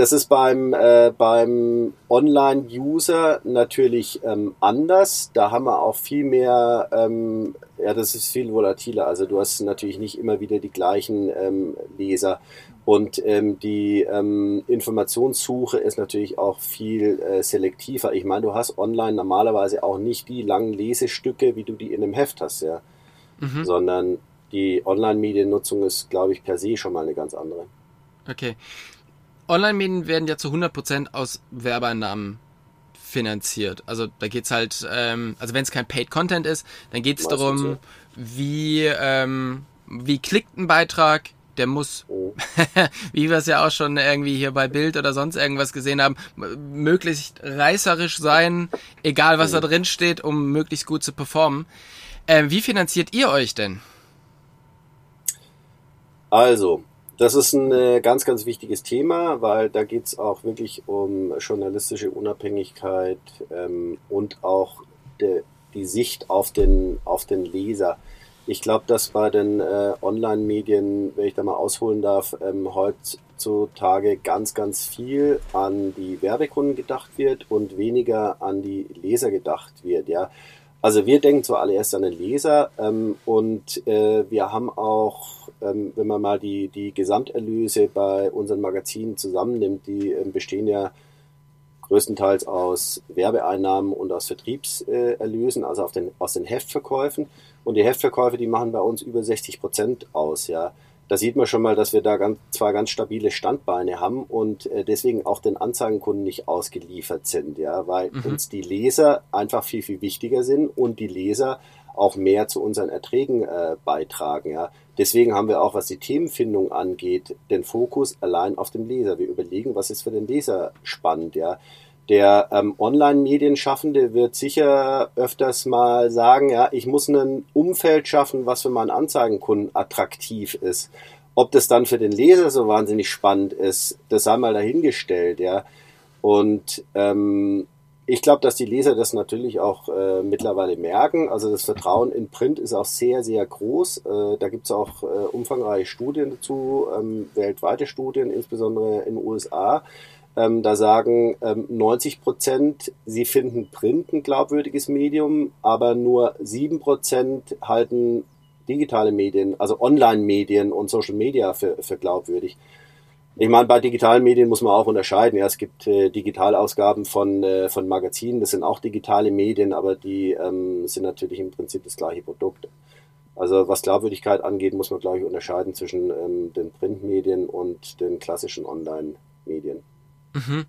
das ist beim, äh, beim Online-User natürlich ähm, anders. Da haben wir auch viel mehr, ähm, ja, das ist viel volatiler. Also du hast natürlich nicht immer wieder die gleichen ähm, Leser. Und ähm, die ähm, Informationssuche ist natürlich auch viel äh, selektiver. Ich meine, du hast online normalerweise auch nicht die langen Lesestücke, wie du die in einem Heft hast, ja. Mhm. Sondern die Online-Mediennutzung ist, glaube ich, per se schon mal eine ganz andere. Okay. Online-Medien werden ja zu 100% aus Werbeeinnahmen finanziert. Also da geht es halt, ähm, also wenn es kein Paid Content ist, dann geht es darum, so. wie, ähm, wie klickt ein Beitrag, der muss, oh. wie wir es ja auch schon irgendwie hier bei Bild oder sonst irgendwas gesehen haben, möglichst reißerisch sein, egal was oh. da drin steht, um möglichst gut zu performen. Ähm, wie finanziert ihr euch denn? Also, das ist ein äh, ganz, ganz wichtiges Thema, weil da geht es auch wirklich um journalistische Unabhängigkeit ähm, und auch de, die Sicht auf den, auf den Leser. Ich glaube, dass bei den äh, Online-Medien, wenn ich da mal ausholen darf, ähm, heutzutage ganz, ganz viel an die Werbekunden gedacht wird und weniger an die Leser gedacht wird. Ja, also wir denken zuallererst an den Leser ähm, und äh, wir haben auch, ähm, wenn man mal die, die Gesamterlöse bei unseren Magazinen zusammennimmt, die ähm, bestehen ja größtenteils aus Werbeeinnahmen und aus Vertriebserlösen, also auf den, aus den Heftverkäufen. Und die Heftverkäufe, die machen bei uns über 60 Prozent aus, ja da sieht man schon mal, dass wir da ganz, zwar ganz stabile Standbeine haben und äh, deswegen auch den Anzeigenkunden nicht ausgeliefert sind, ja, weil mhm. uns die Leser einfach viel, viel wichtiger sind und die Leser auch mehr zu unseren Erträgen äh, beitragen, ja. Deswegen haben wir auch, was die Themenfindung angeht, den Fokus allein auf dem Leser. Wir überlegen, was ist für den Leser spannend, ja. Der ähm, Online-Medienschaffende wird sicher öfters mal sagen, ja, ich muss ein Umfeld schaffen, was für meinen Anzeigenkunden attraktiv ist. Ob das dann für den Leser so wahnsinnig spannend ist, das sei mal dahingestellt, ja. Und ähm, ich glaube, dass die Leser das natürlich auch äh, mittlerweile merken. Also das Vertrauen in Print ist auch sehr, sehr groß. Äh, da gibt es auch äh, umfangreiche Studien dazu, ähm, weltweite Studien, insbesondere in den USA. Ähm, da sagen ähm, 90 Prozent, sie finden Print ein glaubwürdiges Medium, aber nur 7 Prozent halten digitale Medien, also Online-Medien und Social Media für, für glaubwürdig. Ich meine, bei digitalen Medien muss man auch unterscheiden. Ja, es gibt äh, Digitalausgaben von, äh, von Magazinen, das sind auch digitale Medien, aber die ähm, sind natürlich im Prinzip das gleiche Produkt. Also was Glaubwürdigkeit angeht, muss man, glaube ich, unterscheiden zwischen ähm, den Printmedien und den klassischen Online-Medien. Mhm.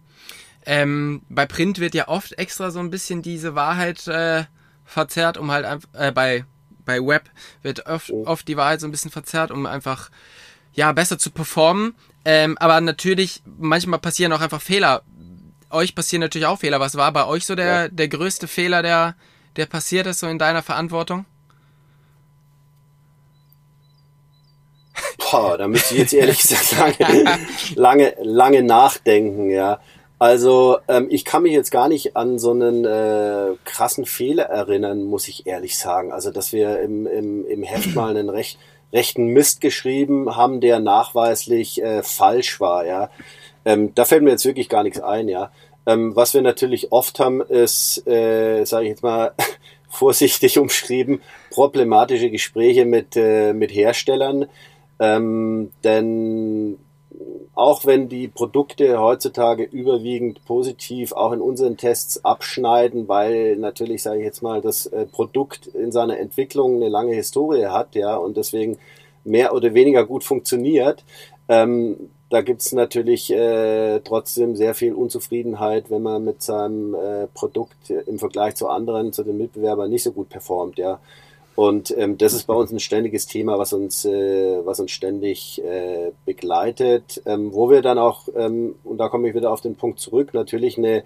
Ähm, bei Print wird ja oft extra so ein bisschen diese Wahrheit äh, verzerrt, um halt einfach, äh, bei, bei Web wird oft, oft die Wahrheit so ein bisschen verzerrt, um einfach, ja, besser zu performen. Ähm, aber natürlich, manchmal passieren auch einfach Fehler. Euch passieren natürlich auch Fehler. Was war bei euch so der, ja. der größte Fehler, der, der passiert ist, so in deiner Verantwortung? Boah, da müsste ich jetzt ehrlich gesagt lange, lange, lange nachdenken, ja. Also ähm, ich kann mich jetzt gar nicht an so einen äh, krassen Fehler erinnern, muss ich ehrlich sagen. Also dass wir im, im, im Heft mal einen recht, rechten Mist geschrieben haben, der nachweislich äh, falsch war, ja. Ähm, da fällt mir jetzt wirklich gar nichts ein, ja. Ähm, was wir natürlich oft haben, ist, äh, sage ich jetzt mal vorsichtig umschrieben, problematische Gespräche mit, äh, mit Herstellern, ähm, denn auch wenn die Produkte heutzutage überwiegend positiv auch in unseren Tests abschneiden, weil natürlich, sage ich jetzt mal, das äh, Produkt in seiner Entwicklung eine lange Historie hat, ja, und deswegen mehr oder weniger gut funktioniert, ähm, da gibt's natürlich äh, trotzdem sehr viel Unzufriedenheit, wenn man mit seinem äh, Produkt im Vergleich zu anderen, zu den Mitbewerbern nicht so gut performt, ja. Und ähm, das ist bei uns ein ständiges Thema, was uns, äh, was uns ständig äh, begleitet, ähm, wo wir dann auch, ähm, und da komme ich wieder auf den Punkt zurück, natürlich eine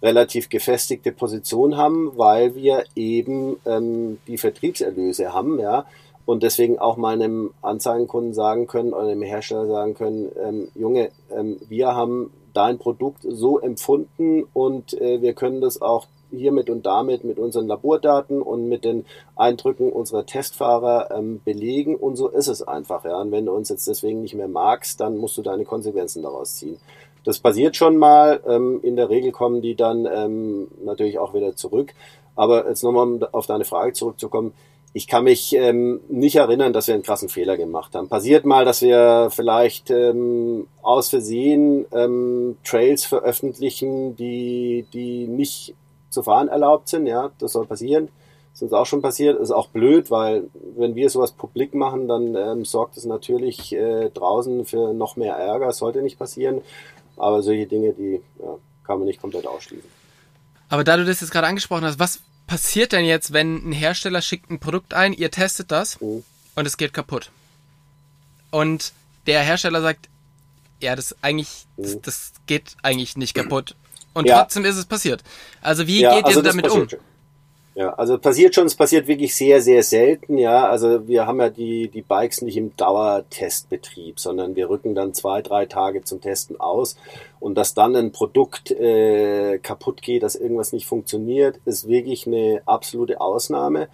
relativ gefestigte Position haben, weil wir eben ähm, die Vertriebserlöse haben, ja, und deswegen auch meinem Anzeigenkunden sagen können oder dem Hersteller sagen können, ähm, Junge, ähm, wir haben dein Produkt so empfunden und äh, wir können das auch hiermit und damit mit unseren Labordaten und mit den Eindrücken unserer Testfahrer ähm, belegen und so ist es einfach. Ja. Und wenn du uns jetzt deswegen nicht mehr magst, dann musst du deine Konsequenzen daraus ziehen. Das passiert schon mal. Ähm, in der Regel kommen die dann ähm, natürlich auch wieder zurück. Aber jetzt nochmal, um auf deine Frage zurückzukommen. Ich kann mich ähm, nicht erinnern, dass wir einen krassen Fehler gemacht haben. Passiert mal, dass wir vielleicht ähm, aus Versehen ähm, Trails veröffentlichen, die, die nicht zu fahren erlaubt sind. Ja, das soll passieren. Das ist uns auch schon passiert. Das ist auch blöd, weil wenn wir sowas publik machen, dann ähm, sorgt es natürlich äh, draußen für noch mehr Ärger. Das sollte nicht passieren. Aber solche Dinge, die ja, kann man nicht komplett ausschließen. Aber da du das jetzt gerade angesprochen hast, was passiert denn jetzt, wenn ein Hersteller schickt ein Produkt ein, ihr testet das mhm. und es geht kaputt? Und der Hersteller sagt, ja, das eigentlich, mhm. das, das, geht eigentlich nicht kaputt. Und ja. trotzdem ist es passiert. Also wie ja, geht also ihr damit um? Schon. Ja, also passiert schon, es passiert wirklich sehr, sehr selten, ja. Also wir haben ja die, die Bikes nicht im Dauertestbetrieb, sondern wir rücken dann zwei, drei Tage zum Testen aus. Und dass dann ein Produkt äh, kaputt geht, dass irgendwas nicht funktioniert, ist wirklich eine absolute Ausnahme.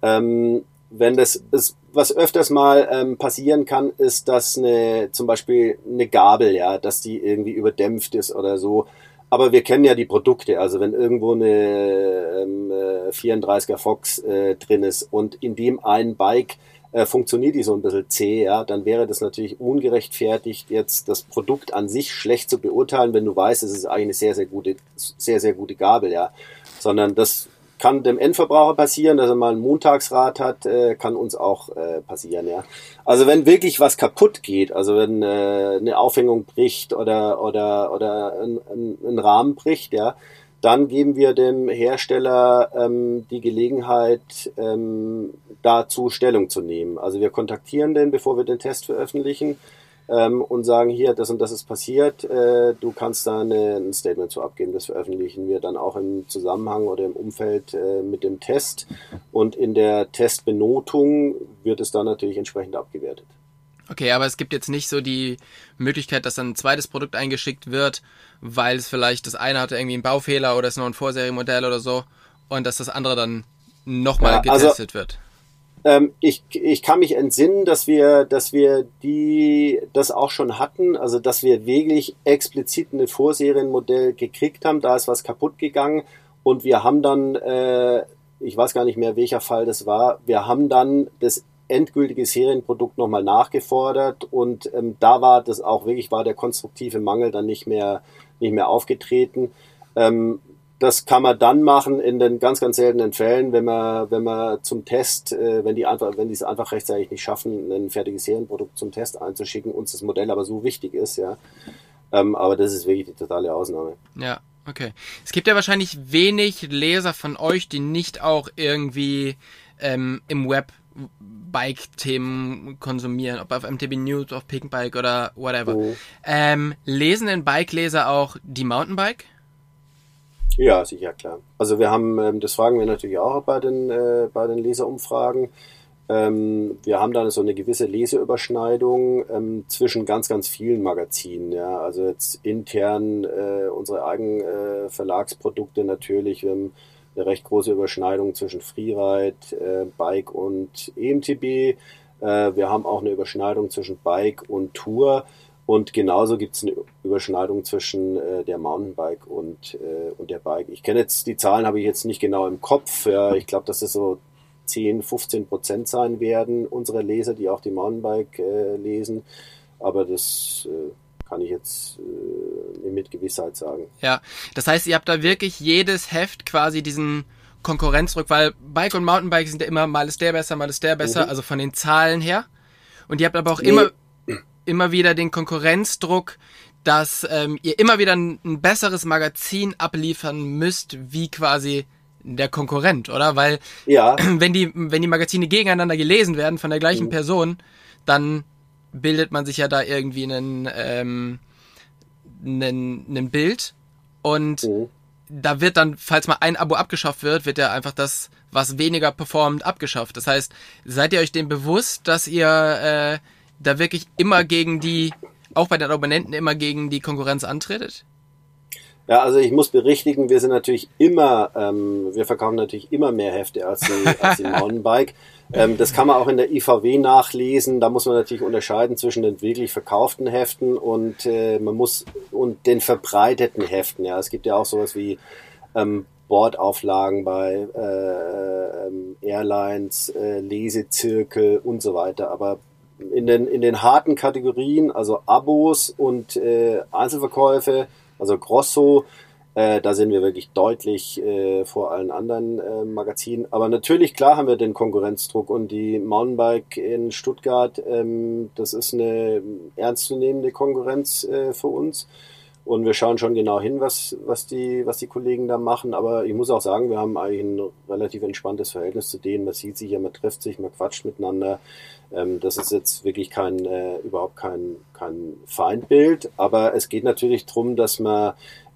Ähm, wenn das ist, was öfters mal ähm, passieren kann, ist, dass eine, zum Beispiel eine Gabel, ja, dass die irgendwie überdämpft ist oder so aber wir kennen ja die Produkte. Also wenn irgendwo eine ähm, 34er äh, Fox äh, drin ist und in dem einen Bike äh, funktioniert die so ein bisschen zäh, ja, dann wäre das natürlich ungerechtfertigt, jetzt das Produkt an sich schlecht zu beurteilen, wenn du weißt, es ist eigentlich eine sehr, sehr gute, sehr, sehr gute Gabel, ja. Sondern das kann dem Endverbraucher passieren, dass er mal ein Montagsrad hat, äh, kann uns auch äh, passieren, ja. Also wenn wirklich was kaputt geht, also wenn äh, eine Aufhängung bricht oder oder oder ein, ein, Rahmen bricht, ja, dann geben wir dem Hersteller ähm, die Gelegenheit, ähm, dazu Stellung zu nehmen. Also wir kontaktieren den, bevor wir den Test veröffentlichen ähm, und sagen, hier, das und das ist passiert, äh, du kannst da eine, ein Statement zu abgeben. Das veröffentlichen wir dann auch im Zusammenhang oder im Umfeld äh, mit dem Test. Und in der Testbenotung wird es dann natürlich entsprechend abgewertet. Okay, aber es gibt jetzt nicht so die Möglichkeit, dass dann ein zweites Produkt eingeschickt wird, weil es vielleicht das eine hatte irgendwie einen Baufehler oder ist noch ein Vorserienmodell oder so und dass das andere dann nochmal ja, also getestet wird. Ähm, ich, ich kann mich entsinnen, dass wir, dass wir die das auch schon hatten, also dass wir wirklich explizit ein Vorserienmodell gekriegt haben, da ist was kaputt gegangen. Und wir haben dann, äh, ich weiß gar nicht mehr, welcher Fall das war, wir haben dann das endgültige Serienprodukt nochmal nachgefordert. Und ähm, da war das auch wirklich, war der konstruktive Mangel dann nicht mehr, nicht mehr aufgetreten. Ähm, das kann man dann machen in den ganz, ganz seltenen Fällen, wenn man, wenn man zum Test, äh, wenn die einfach, wenn die es einfach rechtzeitig nicht schaffen, ein fertiges Serienprodukt zum Test einzuschicken, uns das Modell aber so wichtig ist, ja. Ähm, aber das ist wirklich die totale Ausnahme. Ja, okay. Es gibt ja wahrscheinlich wenig Leser von euch, die nicht auch irgendwie ähm, im Web Bike-Themen konsumieren, ob auf MTB News, auf Pinkbike oder whatever. Oh. Ähm, lesen denn Bike-Leser auch die Mountainbike? Ja, sicher, klar. Also wir haben, ähm, das fragen wir natürlich auch bei den, äh, bei den Leserumfragen. Ähm, wir haben dann so eine gewisse Leseüberschneidung ähm, zwischen ganz, ganz vielen Magazinen. Ja, also jetzt intern äh, unsere eigenen äh, Verlagsprodukte natürlich. Wir haben eine recht große Überschneidung zwischen Freeride, äh, Bike und EMTB. Äh, wir haben auch eine Überschneidung zwischen Bike und Tour. Und genauso gibt es eine Überschneidung zwischen äh, der Mountainbike und, äh, und der Bike. Ich kenne jetzt, die Zahlen habe ich jetzt nicht genau im Kopf. Ja, ich glaube, dass es so 10, 15 Prozent sein werden, unsere Leser, die auch die Mountainbike äh, lesen. Aber das äh, kann ich jetzt äh, mit Gewissheit sagen. Ja, das heißt, ihr habt da wirklich jedes Heft quasi diesen Konkurrenzdruck, weil Bike und Mountainbike sind ja immer, mal ist der besser, mal ist der besser, mhm. also von den Zahlen her. Und ihr habt aber auch nee. immer immer wieder den Konkurrenzdruck, dass ähm, ihr immer wieder ein, ein, besseres Magazin abliefern müsst, wie quasi der Konkurrent, oder? Weil ja. wenn die wenn die Magazine gegeneinander gelesen werden von der gleichen mhm. Person, dann bildet man sich ja da irgendwie einen ähm, einen, einen Bild und mhm. da wird dann, falls mal ein Abo abgeschafft wird, wird ja einfach das, was weniger performt, abgeschafft. Das heißt, seid ihr euch dem bewusst, dass ihr äh, da wirklich immer gegen die, auch bei den Abonnenten immer gegen die Konkurrenz antretet? Ja, also ich muss berichtigen, wir sind natürlich immer, ähm, wir verkaufen natürlich immer mehr Hefte als die, als die Mountainbike. Ähm, das kann man auch in der IVW nachlesen. Da muss man natürlich unterscheiden zwischen den wirklich verkauften Heften und äh, man muss und den verbreiteten Heften. Ja, es gibt ja auch sowas wie ähm, Bordauflagen bei äh, ähm, Airlines, äh, Lesezirkel und so weiter. Aber in den in den harten Kategorien, also Abos und äh, Einzelverkäufe also Grosso, äh, da sind wir wirklich deutlich äh, vor allen anderen äh, Magazinen. Aber natürlich, klar haben wir den Konkurrenzdruck und die Mountainbike in Stuttgart, ähm, das ist eine ernstzunehmende Konkurrenz äh, für uns. Und wir schauen schon genau hin, was, was, die, was die Kollegen da machen. Aber ich muss auch sagen, wir haben eigentlich ein relativ entspanntes Verhältnis zu denen. Man sieht sich ja, man trifft sich, man quatscht miteinander. Ähm, das ist jetzt wirklich kein, äh, überhaupt kein, kein Feindbild. Aber es geht natürlich darum, dass man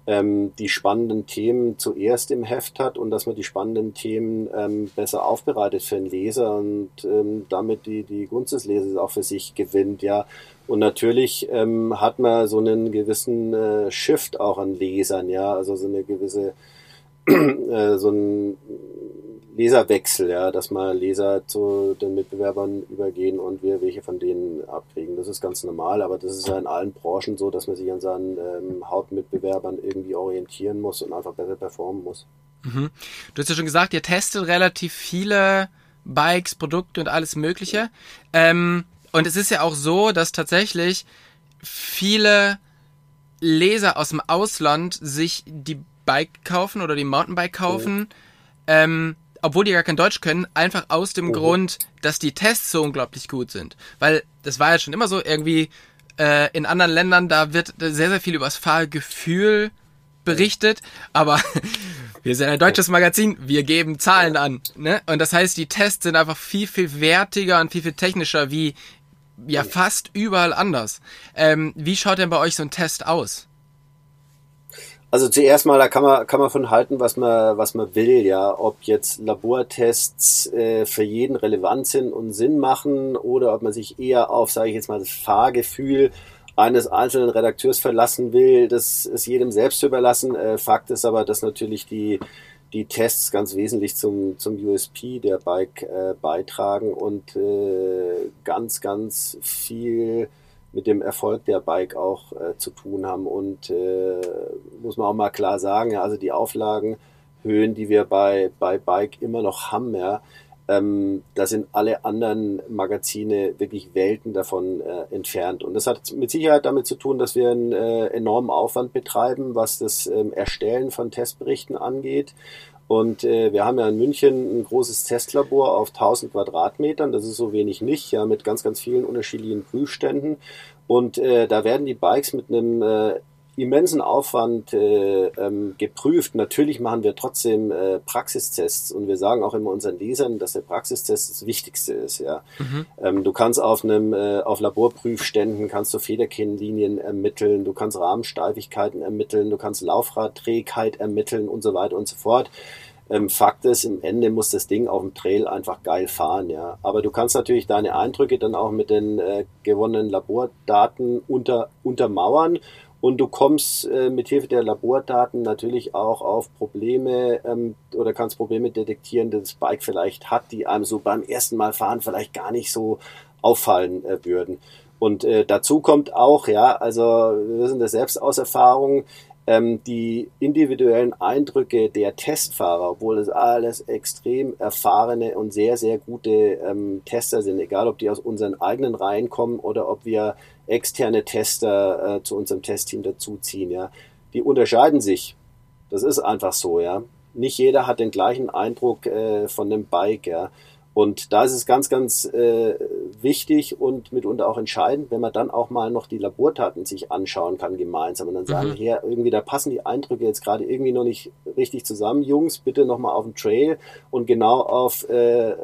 ähm, die spannenden Themen zuerst im Heft hat und dass man die spannenden Themen ähm, besser aufbereitet für den Leser und ähm, damit die, die Gunst des Lesers auch für sich gewinnt, ja. Und natürlich ähm, hat man so einen gewissen äh, Shift auch an Lesern, ja, also so eine gewisse, äh, so ein Leserwechsel, ja, dass mal Leser zu den Mitbewerbern übergehen und wir welche von denen abkriegen. Das ist ganz normal, aber das ist ja in allen Branchen so, dass man sich an seinen ähm, Hauptmitbewerbern irgendwie orientieren muss und einfach besser performen muss. Mhm. Du hast ja schon gesagt, ihr testet relativ viele Bikes, Produkte und alles Mögliche. Ähm, und es ist ja auch so, dass tatsächlich viele Leser aus dem Ausland sich die Bike kaufen oder die Mountainbike kaufen, oh. ähm, obwohl die gar kein Deutsch können, einfach aus dem oh. Grund, dass die Tests so unglaublich gut sind. Weil das war ja schon immer so, irgendwie äh, in anderen Ländern, da wird sehr, sehr viel über das Fahrgefühl berichtet, aber wir sind ein deutsches Magazin, wir geben Zahlen an. Ne? Und das heißt, die Tests sind einfach viel, viel wertiger und viel, viel technischer wie ja fast überall anders. Ähm, wie schaut denn bei euch so ein Test aus? Also zuerst mal, da kann man, kann man von halten, was man, was man will, ja. Ob jetzt Labortests äh, für jeden relevant sind und Sinn machen oder ob man sich eher auf, sage ich jetzt mal, das Fahrgefühl eines einzelnen Redakteurs verlassen will, das ist jedem selbst zu überlassen. Äh, Fakt ist aber, dass natürlich die, die Tests ganz wesentlich zum, zum USP der Bike äh, beitragen und äh, ganz, ganz viel mit dem Erfolg der Bike auch äh, zu tun haben. Und äh, muss man auch mal klar sagen, ja, also die Auflagenhöhen, die wir bei, bei Bike immer noch haben, ja, ähm, da sind alle anderen Magazine wirklich Welten davon äh, entfernt. Und das hat mit Sicherheit damit zu tun, dass wir einen äh, enormen Aufwand betreiben, was das ähm, Erstellen von Testberichten angeht. Und äh, wir haben ja in München ein großes Testlabor auf 1000 Quadratmetern. Das ist so wenig nicht, ja, mit ganz, ganz vielen unterschiedlichen Prüfständen. Und äh, da werden die Bikes mit einem äh, immensen Aufwand äh, ähm, geprüft. Natürlich machen wir trotzdem äh, Praxistests und wir sagen auch immer unseren Lesern, dass der Praxistest das Wichtigste ist. Ja, mhm. ähm, du kannst auf einem äh, auf Laborprüfständen kannst du Federkinnlinien ermitteln, du kannst Rahmensteifigkeiten ermitteln, du kannst Laufradträgheit ermitteln und so weiter und so fort. Ähm, Fakt ist, im Ende muss das Ding auf dem Trail einfach geil fahren, ja. Aber du kannst natürlich deine Eindrücke dann auch mit den äh, gewonnenen Labordaten unter, untermauern und du kommst äh, mit Hilfe der Labordaten natürlich auch auf Probleme ähm, oder kannst Probleme detektieren, die das Bike vielleicht hat, die einem so beim ersten Mal fahren vielleicht gar nicht so auffallen äh, würden. Und äh, dazu kommt auch, ja, also wir wissen das selbst aus Erfahrung, ähm, die individuellen Eindrücke der Testfahrer, obwohl es alles extrem erfahrene und sehr, sehr gute ähm, Tester sind, egal ob die aus unseren eigenen Reihen kommen oder ob wir externe Tester äh, zu unserem Testteam dazuziehen, ja, die unterscheiden sich. Das ist einfach so, ja. Nicht jeder hat den gleichen Eindruck äh, von dem Bike, ja. Und da ist es ganz, ganz äh, wichtig und mitunter auch entscheidend, wenn man dann auch mal noch die Labordaten sich anschauen kann gemeinsam und dann sagen, mhm. hier, irgendwie, da passen die Eindrücke jetzt gerade irgendwie noch nicht richtig zusammen. Jungs, bitte nochmal auf den Trail und genau auf äh,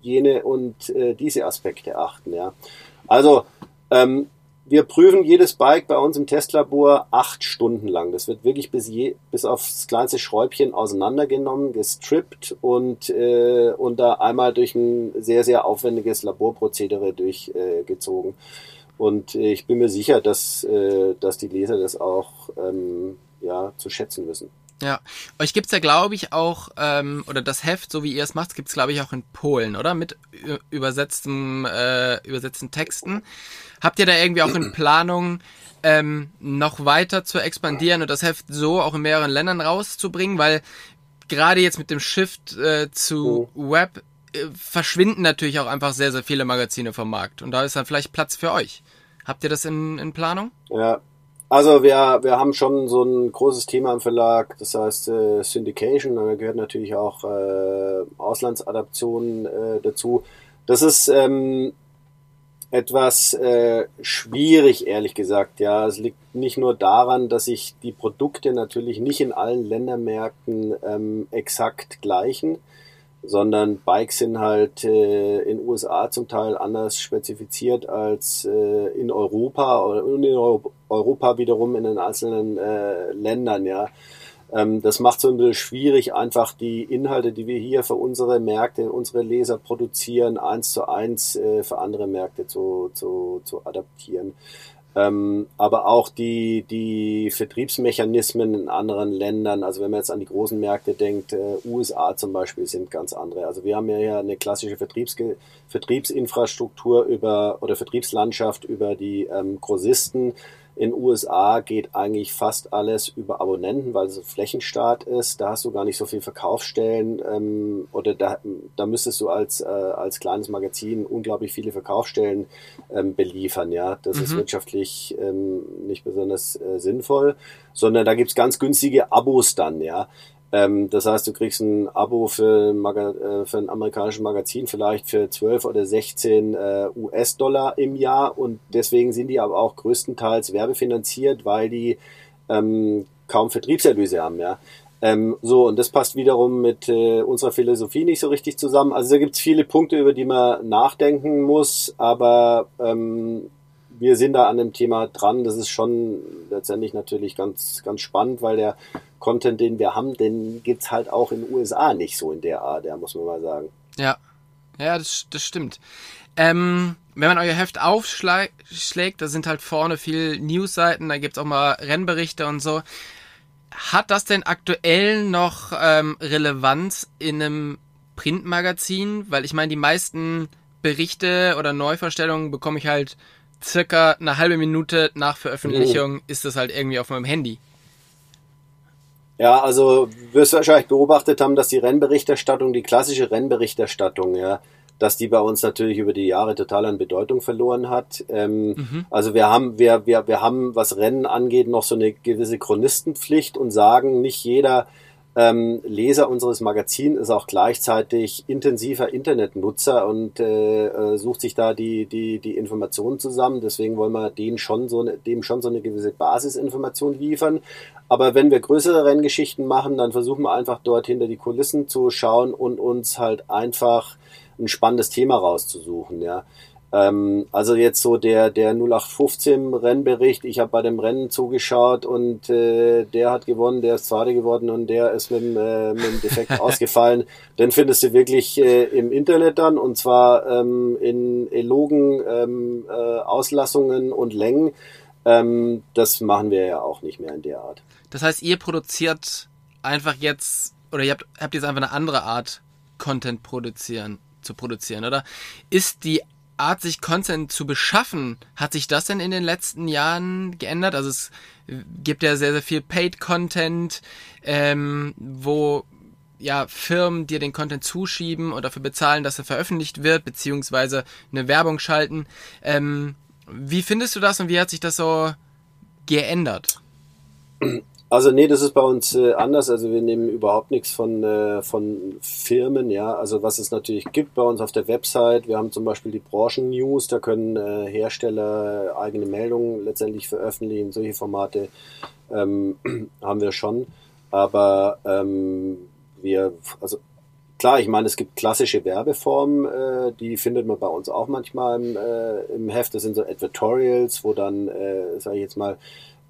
jene und äh, diese Aspekte achten, ja. Also, ähm, wir prüfen jedes Bike bei uns im Testlabor acht Stunden lang. Das wird wirklich bis, je, bis aufs kleinste Schräubchen auseinandergenommen, gestrippt und, äh, und da einmal durch ein sehr, sehr aufwendiges Laborprozedere durchgezogen. Äh, und äh, ich bin mir sicher, dass, äh, dass die Leser das auch ähm, ja, zu schätzen wissen. Ja, euch gibt's ja, glaube ich, auch, ähm, oder das Heft, so wie ihr es macht, gibt's glaube ich, auch in Polen, oder? Mit übersetzten, äh, übersetzten Texten. Habt ihr da irgendwie auch in Planung, ähm, noch weiter zu expandieren und das Heft so auch in mehreren Ländern rauszubringen? Weil gerade jetzt mit dem Shift äh, zu oh. Web äh, verschwinden natürlich auch einfach sehr, sehr viele Magazine vom Markt. Und da ist dann vielleicht Platz für euch. Habt ihr das in, in Planung? Ja, also wir, wir haben schon so ein großes Thema im Verlag, das heißt äh, Syndication, da gehört natürlich auch äh, Auslandsadaptionen äh, dazu. Das ist ähm, etwas äh, schwierig, ehrlich gesagt. Ja, es liegt nicht nur daran, dass sich die Produkte natürlich nicht in allen Ländermärkten ähm, exakt gleichen, sondern Bikes sind halt äh, in USA zum Teil anders spezifiziert als äh, in Europa und in Europa wiederum in den einzelnen äh, Ländern, ja. Ähm, das macht so ein bisschen schwierig, einfach die Inhalte, die wir hier für unsere Märkte, unsere Leser produzieren, eins zu eins äh, für andere Märkte zu, zu, zu adaptieren. Ähm, aber auch die, die Vertriebsmechanismen in anderen Ländern, also wenn man jetzt an die großen Märkte denkt, äh, USA zum Beispiel sind ganz andere. Also wir haben ja eine klassische Vertriebs Vertriebsinfrastruktur über oder Vertriebslandschaft über die ähm, Grossisten, in USA geht eigentlich fast alles über Abonnenten, weil es ein Flächenstaat ist. Da hast du gar nicht so viel Verkaufsstellen ähm, oder da, da müsstest du als, äh, als kleines Magazin unglaublich viele Verkaufsstellen ähm, beliefern. Ja, Das mhm. ist wirtschaftlich ähm, nicht besonders äh, sinnvoll, sondern da gibt's ganz günstige Abos dann. Ja, ähm, das heißt, du kriegst ein Abo für, äh, für ein amerikanisches Magazin vielleicht für 12 oder 16 äh, US-Dollar im Jahr und deswegen sind die aber auch größtenteils werbefinanziert, weil die ähm, kaum Vertriebserlöse haben, ja. Ähm, so, und das passt wiederum mit äh, unserer Philosophie nicht so richtig zusammen. Also da gibt's viele Punkte, über die man nachdenken muss, aber ähm, wir sind da an dem Thema dran. Das ist schon letztendlich natürlich ganz, ganz spannend, weil der Content, den wir haben, den gibt's halt auch in den USA nicht so in der Art, ja, muss man mal sagen. Ja, ja, das, das stimmt. Ähm, wenn man euer Heft aufschlägt, da sind halt vorne viel Newsseiten, da gibt's auch mal Rennberichte und so. Hat das denn aktuell noch ähm, Relevanz in einem Printmagazin? Weil ich meine, die meisten Berichte oder Neuvorstellungen bekomme ich halt circa eine halbe Minute nach Veröffentlichung, mhm. ist das halt irgendwie auf meinem Handy. Ja, also wirst du wahrscheinlich beobachtet haben, dass die Rennberichterstattung, die klassische Rennberichterstattung, ja, dass die bei uns natürlich über die Jahre total an Bedeutung verloren hat. Ähm, mhm. Also wir haben, wir, wir, wir haben, was Rennen angeht, noch so eine gewisse Chronistenpflicht und sagen, nicht jeder ähm, Leser unseres Magazins ist auch gleichzeitig intensiver Internetnutzer und äh, äh, sucht sich da die, die, die Informationen zusammen. Deswegen wollen wir denen schon so eine, dem schon so eine gewisse Basisinformation liefern. Aber wenn wir größere Renngeschichten machen, dann versuchen wir einfach dort hinter die Kulissen zu schauen und uns halt einfach ein spannendes Thema rauszusuchen. Ja. Ähm, also jetzt so der, der 0815 Rennbericht, ich habe bei dem Rennen zugeschaut und äh, der hat gewonnen, der ist Zweiter geworden und der ist mit, dem, äh, mit dem Defekt ausgefallen. Den findest du wirklich äh, im Internet dann und zwar ähm, in Elogen, ähm, äh, Auslassungen und Längen. Ähm, das machen wir ja auch nicht mehr in der Art. Das heißt, ihr produziert einfach jetzt, oder ihr habt, habt jetzt einfach eine andere Art, Content produzieren, zu produzieren, oder? Ist die Art, sich Content zu beschaffen, hat sich das denn in den letzten Jahren geändert? Also es gibt ja sehr, sehr viel Paid-Content, ähm, wo ja Firmen dir den Content zuschieben und dafür bezahlen, dass er veröffentlicht wird, beziehungsweise eine Werbung schalten. Ähm, wie findest du das und wie hat sich das so geändert? Also nee, das ist bei uns äh, anders. Also wir nehmen überhaupt nichts von, äh, von Firmen, ja. Also was es natürlich gibt bei uns auf der Website, wir haben zum Beispiel die Branchen-News, da können äh, Hersteller eigene Meldungen letztendlich veröffentlichen. Solche Formate ähm, haben wir schon. Aber ähm, wir, also klar, ich meine, es gibt klassische Werbeformen, äh, die findet man bei uns auch manchmal im, äh, im Heft. Das sind so Advertorials, wo dann, äh, sage ich jetzt mal,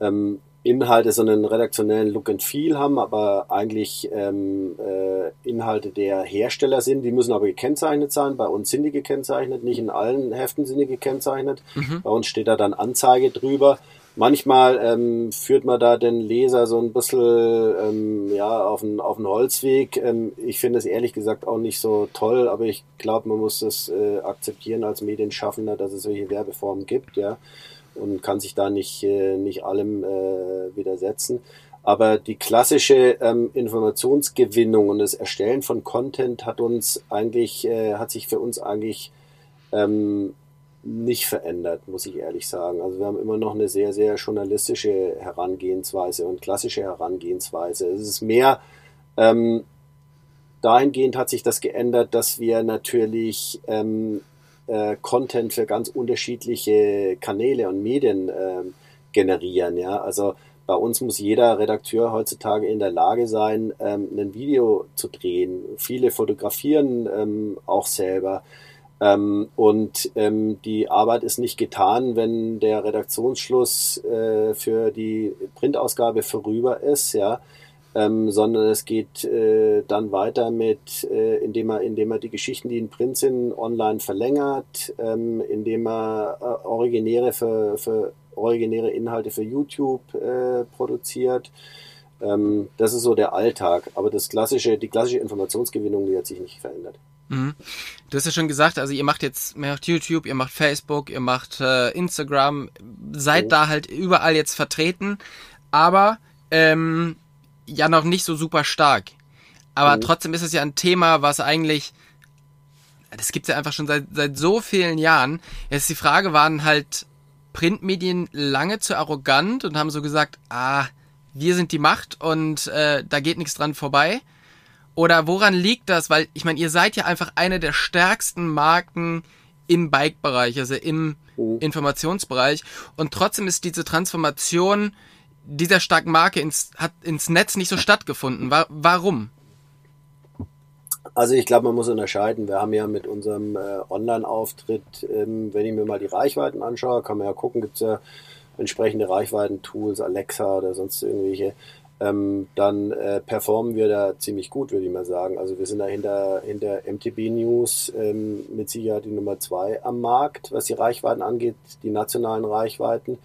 ähm, Inhalte so einen redaktionellen Look and Feel haben, aber eigentlich ähm, äh, Inhalte der Hersteller sind. Die müssen aber gekennzeichnet sein. Bei uns sind die gekennzeichnet, nicht in allen Heften sind die gekennzeichnet. Mhm. Bei uns steht da dann Anzeige drüber. Manchmal ähm, führt man da den Leser so ein bisschen ähm, ja, auf einen, auf einen Holzweg. Ähm, ich finde es ehrlich gesagt auch nicht so toll, aber ich glaube, man muss das äh, akzeptieren als Medienschaffender, dass es solche Werbeformen gibt, ja, und kann sich da nicht, äh, nicht allem äh, widersetzen. Aber die klassische ähm, Informationsgewinnung und das Erstellen von Content hat uns eigentlich, äh, hat sich für uns eigentlich ähm, nicht verändert, muss ich ehrlich sagen. Also wir haben immer noch eine sehr, sehr journalistische Herangehensweise und klassische Herangehensweise. Es ist mehr, ähm, dahingehend hat sich das geändert, dass wir natürlich ähm, äh, Content für ganz unterschiedliche Kanäle und Medien äh, generieren. Ja, also bei uns muss jeder Redakteur heutzutage in der Lage sein, ähm, ein Video zu drehen. Viele fotografieren ähm, auch selber. Ähm, und ähm, die Arbeit ist nicht getan, wenn der Redaktionsschluss äh, für die Printausgabe vorüber ist, ja, ähm, sondern es geht äh, dann weiter mit, äh, indem er, indem er die Geschichten, die in Print sind, online verlängert, ähm, indem er äh, originäre für, für originäre Inhalte für YouTube äh, produziert. Ähm, das ist so der Alltag, aber das klassische, die klassische Informationsgewinnung, die hat sich nicht verändert. Mhm. Du hast ja schon gesagt, also ihr macht jetzt, macht YouTube, ihr macht Facebook, ihr macht äh, Instagram, seid oh. da halt überall jetzt vertreten, aber ähm, ja noch nicht so super stark. Aber oh. trotzdem ist es ja ein Thema, was eigentlich, das gibt's ja einfach schon seit, seit so vielen Jahren. Jetzt die Frage, waren halt Printmedien lange zu arrogant und haben so gesagt, ah, wir sind die Macht und äh, da geht nichts dran vorbei? Oder woran liegt das? Weil ich meine, ihr seid ja einfach eine der stärksten Marken im Bike-Bereich, also im oh. Informationsbereich. Und trotzdem ist diese Transformation dieser starken Marke ins, hat ins Netz nicht so stattgefunden. War, warum? Also ich glaube, man muss unterscheiden. Wir haben ja mit unserem äh, Online-Auftritt, ähm, wenn ich mir mal die Reichweiten anschaue, kann man ja gucken, gibt es ja entsprechende Reichweiten-Tools, Alexa oder sonst irgendwelche ähm, dann äh, performen wir da ziemlich gut, würde ich mal sagen. Also wir sind da hinter, hinter MTB News ähm, mit Sicherheit die Nummer zwei am Markt, was die Reichweiten angeht, die nationalen Reichweiten.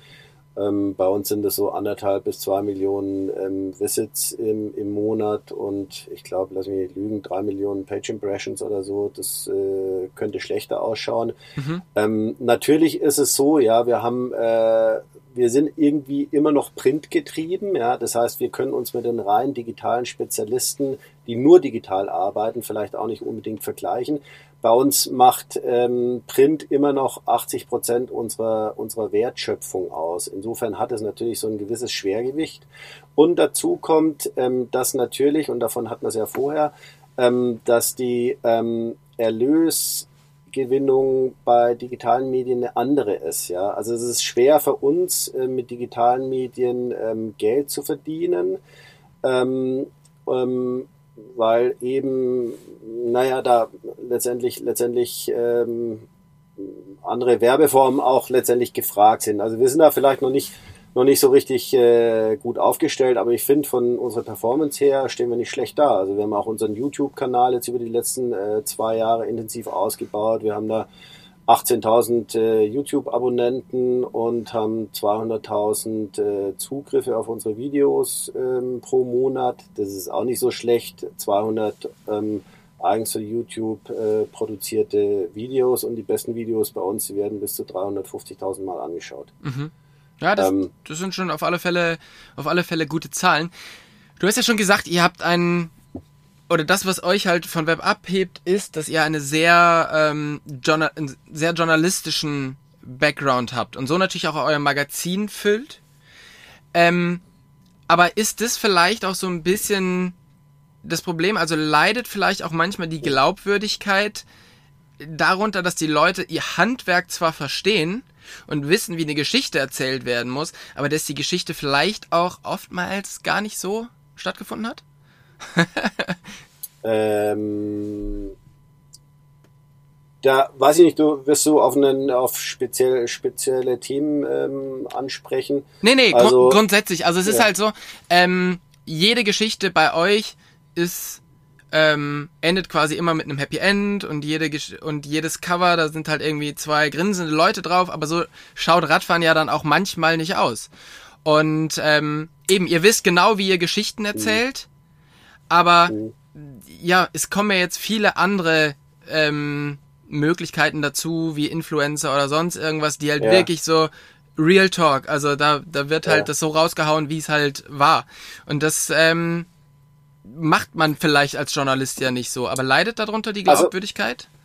Ähm, bei uns sind es so anderthalb bis zwei Millionen ähm, Visits im, im Monat und ich glaube, lass mich nicht lügen, drei Millionen Page Impressions oder so. Das äh, könnte schlechter ausschauen. Mhm. Ähm, natürlich ist es so, ja, wir haben äh, wir sind irgendwie immer noch printgetrieben. Ja? Das heißt, wir können uns mit den rein digitalen Spezialisten, die nur digital arbeiten, vielleicht auch nicht unbedingt vergleichen. Bei uns macht ähm, Print immer noch 80 Prozent unserer, unserer Wertschöpfung aus. Insofern hat es natürlich so ein gewisses Schwergewicht. Und dazu kommt, ähm, dass natürlich, und davon hatten wir es ja vorher, ähm, dass die ähm, Erlös Gewinnung bei digitalen Medien eine andere ist. Ja? Also es ist schwer für uns, äh, mit digitalen Medien ähm, Geld zu verdienen, ähm, ähm, weil eben, naja, da letztendlich, letztendlich ähm, andere Werbeformen auch letztendlich gefragt sind. Also wir sind da vielleicht noch nicht noch nicht so richtig äh, gut aufgestellt, aber ich finde, von unserer Performance her stehen wir nicht schlecht da. Also wir haben auch unseren YouTube-Kanal jetzt über die letzten äh, zwei Jahre intensiv ausgebaut. Wir haben da 18.000 äh, YouTube-Abonnenten und haben 200.000 äh, Zugriffe auf unsere Videos ähm, pro Monat. Das ist auch nicht so schlecht. 200 ähm, eigens für YouTube äh, produzierte Videos und die besten Videos bei uns werden bis zu 350.000 Mal angeschaut. Mhm. Ja, das, ähm, das sind schon auf alle Fälle, auf alle Fälle gute Zahlen. Du hast ja schon gesagt, ihr habt einen, oder das, was euch halt von Web abhebt, ist, dass ihr eine sehr, ähm, Journal einen sehr journalistischen Background habt und so natürlich auch euer Magazin füllt. Ähm, aber ist das vielleicht auch so ein bisschen das Problem? Also leidet vielleicht auch manchmal die Glaubwürdigkeit darunter, dass die Leute ihr Handwerk zwar verstehen, und wissen, wie eine Geschichte erzählt werden muss, aber dass die Geschichte vielleicht auch oftmals gar nicht so stattgefunden hat? Ähm, da weiß ich nicht, du wirst du auf, einen, auf spezielle, spezielle Themen ähm, ansprechen. Nee, nee, also, grund grundsätzlich. Also es ist halt so, ähm, jede Geschichte bei euch ist ähm, endet quasi immer mit einem Happy End und jede und jedes Cover, da sind halt irgendwie zwei grinsende Leute drauf, aber so schaut Radfahren ja dann auch manchmal nicht aus. Und ähm, eben, ihr wisst genau, wie ihr Geschichten mhm. erzählt, mhm. Aber mhm. ja, es kommen ja jetzt viele andere ähm, Möglichkeiten dazu, wie Influencer oder sonst irgendwas, die halt ja. wirklich so Real Talk, also da, da wird halt ja. das so rausgehauen, wie es halt war. Und das ähm, macht man vielleicht als Journalist ja nicht so, aber leidet darunter die also Glaubwürdigkeit? Also,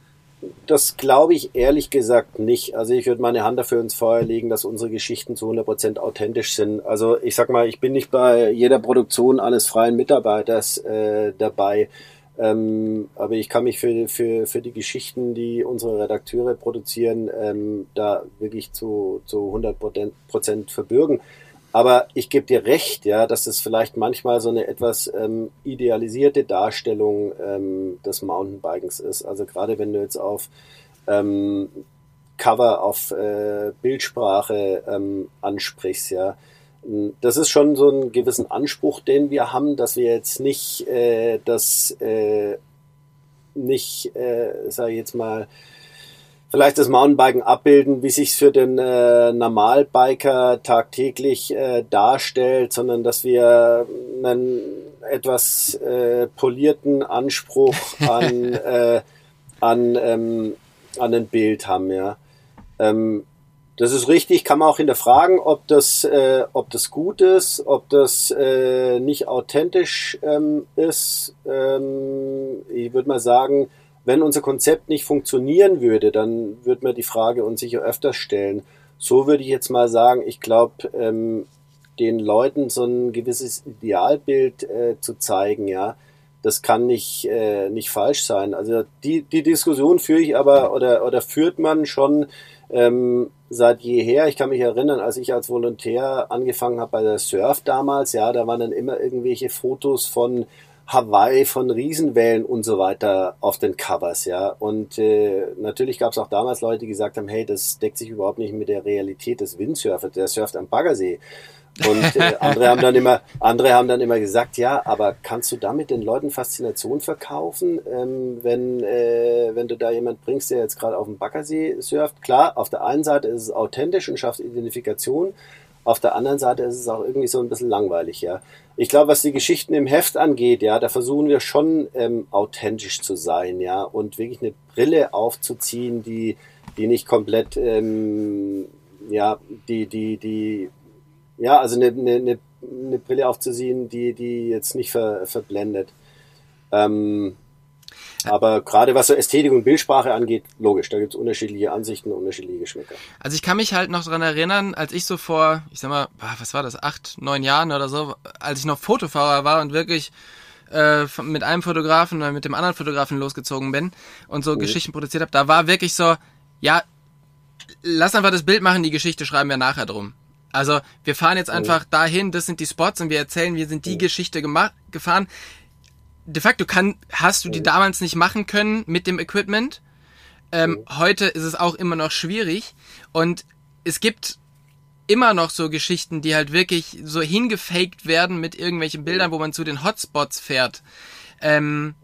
das glaube ich ehrlich gesagt nicht. Also ich würde meine Hand dafür ins Feuer legen, dass unsere Geschichten zu 100% authentisch sind. Also ich sag mal, ich bin nicht bei jeder Produktion eines freien Mitarbeiters äh, dabei. Ähm, aber ich kann mich für, für, für die Geschichten, die unsere Redakteure produzieren, ähm, da wirklich zu, zu 100 Prozent verbürgen. Aber ich gebe dir recht, ja, dass es vielleicht manchmal so eine etwas ähm, idealisierte Darstellung ähm, des Mountainbikens ist. Also gerade wenn du jetzt auf ähm, Cover, auf äh, Bildsprache ähm, ansprichst, ja, das ist schon so ein gewissen Anspruch, den wir haben, dass wir jetzt nicht äh, das äh, nicht, äh, sag ich jetzt mal, vielleicht das Mountainbiken abbilden, wie sich für den äh, Normalbiker tagtäglich äh, darstellt, sondern dass wir einen etwas äh, polierten Anspruch an äh, an ähm, an ein Bild haben, ja. Ähm, das ist richtig, kann man auch hinterfragen, ob das, äh, ob das gut ist, ob das äh, nicht authentisch ähm, ist. Ähm, ich würde mal sagen, wenn unser Konzept nicht funktionieren würde, dann würde man die Frage uns sicher öfter stellen. So würde ich jetzt mal sagen, ich glaube, ähm, den Leuten so ein gewisses Idealbild äh, zu zeigen, ja, das kann nicht, äh, nicht falsch sein. Also die, die Diskussion führe ich aber oder, oder führt man schon ähm, seit jeher. Ich kann mich erinnern, als ich als Volontär angefangen habe bei der Surf damals, ja, da waren dann immer irgendwelche Fotos von Hawaii, von Riesenwellen und so weiter auf den Covers, ja. Und äh, natürlich gab es auch damals Leute, die gesagt haben, hey, das deckt sich überhaupt nicht mit der Realität des Windsurfers, der surft am Baggersee. Und äh, andere haben dann immer, andere haben dann immer gesagt, ja, aber kannst du damit den Leuten Faszination verkaufen, ähm, wenn äh, wenn du da jemand bringst, der jetzt gerade auf dem Baggersee surft? Klar, auf der einen Seite ist es authentisch und schafft Identifikation, auf der anderen Seite ist es auch irgendwie so ein bisschen langweilig, ja. Ich glaube, was die Geschichten im Heft angeht, ja, da versuchen wir schon ähm, authentisch zu sein, ja, und wirklich eine Brille aufzuziehen, die die nicht komplett ähm, ja, die, die, die ja, also eine, eine, eine Brille aufzuziehen, die, die jetzt nicht ver, verblendet. Ähm, aber gerade was so Ästhetik und Bildsprache angeht, logisch, da gibt es unterschiedliche Ansichten, unterschiedliche Geschmäcker. Also ich kann mich halt noch dran erinnern, als ich so vor, ich sag mal, was war das, acht, neun Jahren oder so, als ich noch Fotofahrer war und wirklich äh, mit einem Fotografen oder mit dem anderen Fotografen losgezogen bin und so mhm. Geschichten produziert habe, da war wirklich so, ja, lass einfach das Bild machen, die Geschichte schreiben wir nachher drum. Also wir fahren jetzt einfach oh. dahin, das sind die Spots und wir erzählen, wir sind die oh. Geschichte gefahren. De facto kann, hast du die damals nicht machen können mit dem Equipment. Ähm. Heute ist es auch immer noch schwierig und es gibt immer noch so Geschichten, die halt wirklich so hingefaked werden mit irgendwelchen Bildern, wo man zu den Hotspots fährt. Ähm,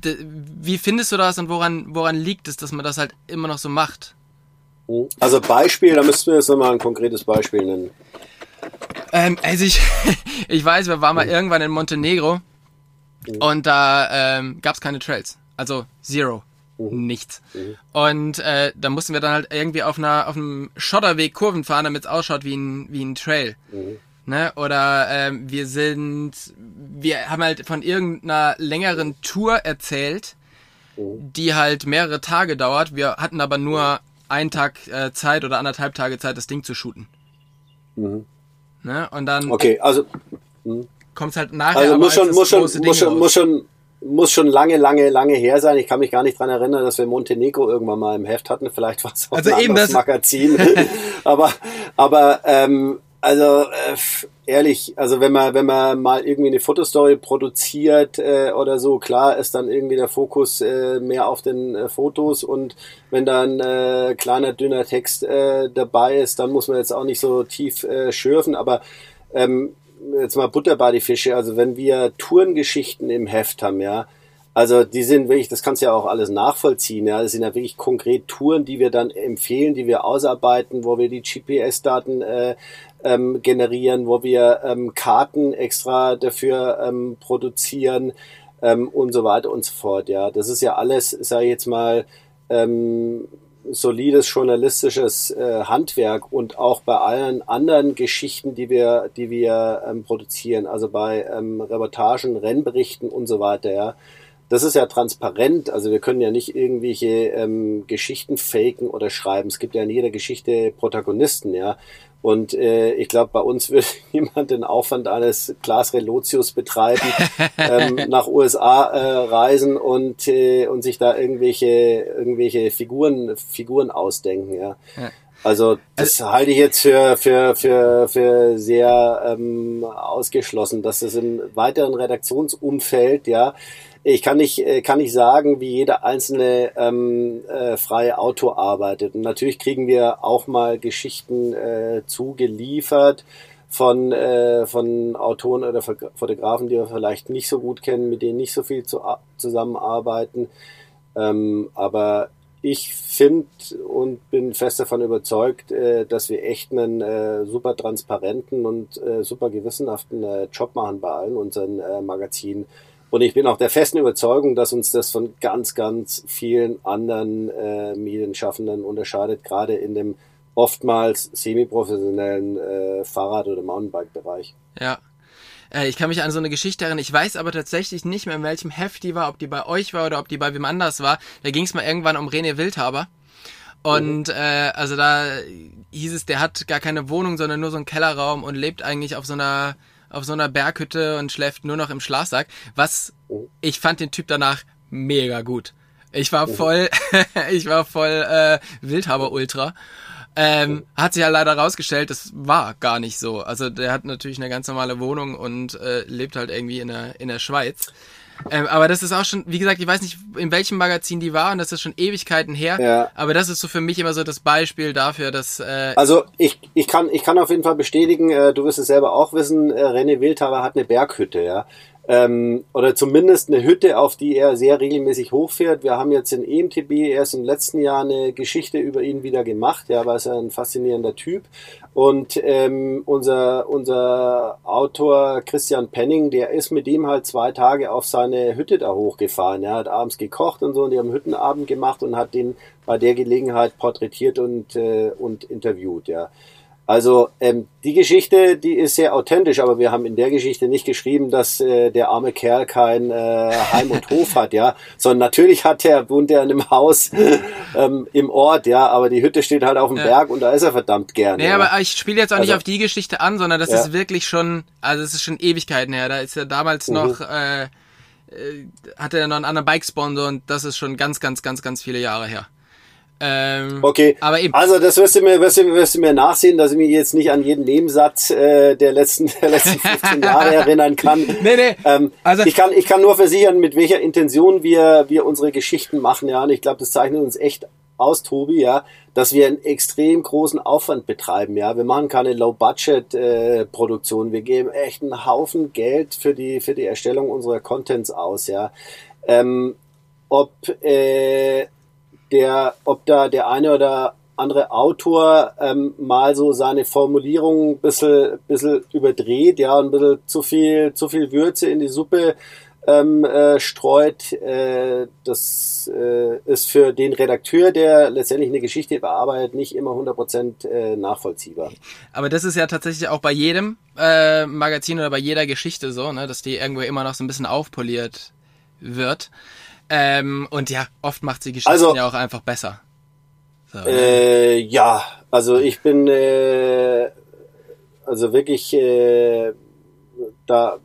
wie findest du das und woran, woran liegt es, dass man das halt immer noch so macht? Also Beispiel, da müssten wir jetzt nochmal ein konkretes Beispiel nennen. Ähm, also ich, ich weiß, wir waren mal irgendwann in Montenegro mhm. und da ähm, gab es keine Trails. Also zero. Mhm. Nichts. Mhm. Und äh, da mussten wir dann halt irgendwie auf einer auf einem Schotterweg Kurven fahren, damit es ausschaut wie ein, wie ein Trail. Mhm. Ne? Oder ähm, wir sind, wir haben halt von irgendeiner längeren Tour erzählt, die halt mehrere Tage dauert. Wir hatten aber nur einen Tag äh, Zeit oder anderthalb Tage Zeit, das Ding zu shooten. Mhm. Ne? Und dann okay, also hm. Kommt es halt nachher. Also muss schon, muss schon, muss schon, muss schon, muss schon lange, lange, lange her sein. Ich kann mich gar nicht dran erinnern, dass wir Montenegro irgendwann mal im Heft hatten. Vielleicht war es auch also ein eben das Magazin. aber, aber ähm, Also äh, ehrlich, also wenn man wenn man mal irgendwie eine Fotostory produziert äh, oder so, klar ist dann irgendwie der Fokus äh, mehr auf den äh, Fotos und wenn dann äh, kleiner dünner Text äh, dabei ist, dann muss man jetzt auch nicht so tief äh, schürfen, aber ähm, jetzt mal Butter bei die Fische, also wenn wir Tourengeschichten im Heft haben, ja, also die sind wirklich, das kannst du ja auch alles nachvollziehen. Ja, das sind ja wirklich konkret Touren, die wir dann empfehlen, die wir ausarbeiten, wo wir die GPS-Daten äh, ähm, generieren, wo wir ähm, Karten extra dafür ähm, produzieren ähm, und so weiter und so fort. Ja, das ist ja alles, sage ich jetzt mal, ähm, solides journalistisches äh, Handwerk und auch bei allen anderen Geschichten, die wir, die wir ähm, produzieren, also bei ähm, Reportagen, Rennberichten und so weiter. Ja, das ist ja transparent. Also wir können ja nicht irgendwelche ähm, Geschichten faken oder schreiben. Es gibt ja in jeder Geschichte Protagonisten, ja. Und äh, ich glaube, bei uns würde niemand den Aufwand eines Klaas Relotius betreiben, ähm, nach USA äh, reisen und, äh, und sich da irgendwelche, irgendwelche Figuren, Figuren ausdenken. Ja. ja. Also das also, halte ich jetzt für, für, für, für sehr ähm, ausgeschlossen, dass es im weiteren Redaktionsumfeld ja ich kann nicht, äh, kann nicht sagen, wie jeder einzelne ähm, äh, freie Autor arbeitet. Und natürlich kriegen wir auch mal Geschichten äh, zugeliefert von, äh, von Autoren oder Fotografen, die wir vielleicht nicht so gut kennen, mit denen nicht so viel zu, zusammenarbeiten. Ähm, aber ich finde und bin fest davon überzeugt, äh, dass wir echt einen äh, super transparenten und äh, super gewissenhaften äh, Job machen bei allen unseren äh, Magazinen. Und ich bin auch der festen Überzeugung, dass uns das von ganz, ganz vielen anderen äh, Medienschaffenden unterscheidet, gerade in dem oftmals semi-professionellen äh, Fahrrad- oder Mountainbike-Bereich. Ja. Äh, ich kann mich an so eine Geschichte erinnern. Ich weiß aber tatsächlich nicht mehr, in welchem Heft die war, ob die bei euch war oder ob die bei wem anders war. Da ging es mal irgendwann um René Wildhaber. Und mhm. äh, also da hieß es, der hat gar keine Wohnung, sondern nur so einen Kellerraum und lebt eigentlich auf so einer auf so einer Berghütte und schläft nur noch im Schlafsack. Was ich fand den Typ danach mega gut. Ich war voll, ich war voll äh, Wildhaber Ultra. Ähm, hat sich ja leider rausgestellt, das war gar nicht so. Also der hat natürlich eine ganz normale Wohnung und äh, lebt halt irgendwie in der, in der Schweiz. Ähm, aber das ist auch schon, wie gesagt, ich weiß nicht, in welchem Magazin die war und das ist schon Ewigkeiten her. Ja. Aber das ist so für mich immer so das Beispiel dafür, dass. Äh, also ich, ich kann ich kann auf jeden Fall bestätigen, äh, du wirst es selber auch wissen, äh, René Wildhaber hat eine Berghütte, ja ähm, oder zumindest eine Hütte, auf die er sehr regelmäßig hochfährt. Wir haben jetzt in EMTB erst im letzten Jahr eine Geschichte über ihn wieder gemacht, ja, weil er ein faszinierender Typ. Und ähm, unser, unser Autor Christian Penning, der ist mit ihm halt zwei Tage auf seine Hütte da hochgefahren. Er hat abends gekocht und so und die haben Hüttenabend gemacht und hat den bei der Gelegenheit porträtiert und, äh, und interviewt, ja. Also ähm, die Geschichte, die ist sehr authentisch, aber wir haben in der Geschichte nicht geschrieben, dass äh, der arme Kerl kein äh, Heim und Hof hat, ja, sondern natürlich hat er wohnt er in einem Haus ähm, im Ort, ja, aber die Hütte steht halt auf dem ja. Berg und da ist er verdammt gerne. Nee, ja. aber ich spiele jetzt auch also, nicht auf die Geschichte an, sondern das ja. ist wirklich schon, also es ist schon Ewigkeiten her. Da ist er damals mhm. noch äh, äh, hatte er noch einen anderen Bike-Sponsor und das ist schon ganz, ganz, ganz, ganz viele Jahre her. Ähm, okay, aber eben. Also das wirst du mir, wirst du, wirst du mir nachsehen, dass ich mich jetzt nicht an jeden Nebensatz äh, der letzten, der letzten 15 Jahre erinnern kann. Nee, nee. Ähm, also ich kann, ich kann nur versichern, mit welcher Intention wir, wir unsere Geschichten machen, ja. Und ich glaube, das zeichnet uns echt aus, Tobi, ja, dass wir einen extrem großen Aufwand betreiben, ja. Wir machen keine Low-Budget-Produktion. Äh, wir geben echt einen Haufen Geld für die, für die Erstellung unserer Contents aus, ja. Ähm, ob äh, der, ob da der eine oder andere Autor ähm, mal so seine Formulierung ein bisschen, bisschen überdreht, ja, ein bisschen zu viel, zu viel Würze in die Suppe ähm, äh, streut. Äh, das äh, ist für den Redakteur, der letztendlich eine Geschichte bearbeitet, nicht immer 100% äh, nachvollziehbar. Aber das ist ja tatsächlich auch bei jedem äh, Magazin oder bei jeder Geschichte so, ne, dass die irgendwo immer noch so ein bisschen aufpoliert wird. Ähm, und ja, oft macht sie Geschichten also, ja auch einfach besser. So, äh, ja, also ich bin äh, also wirklich äh, da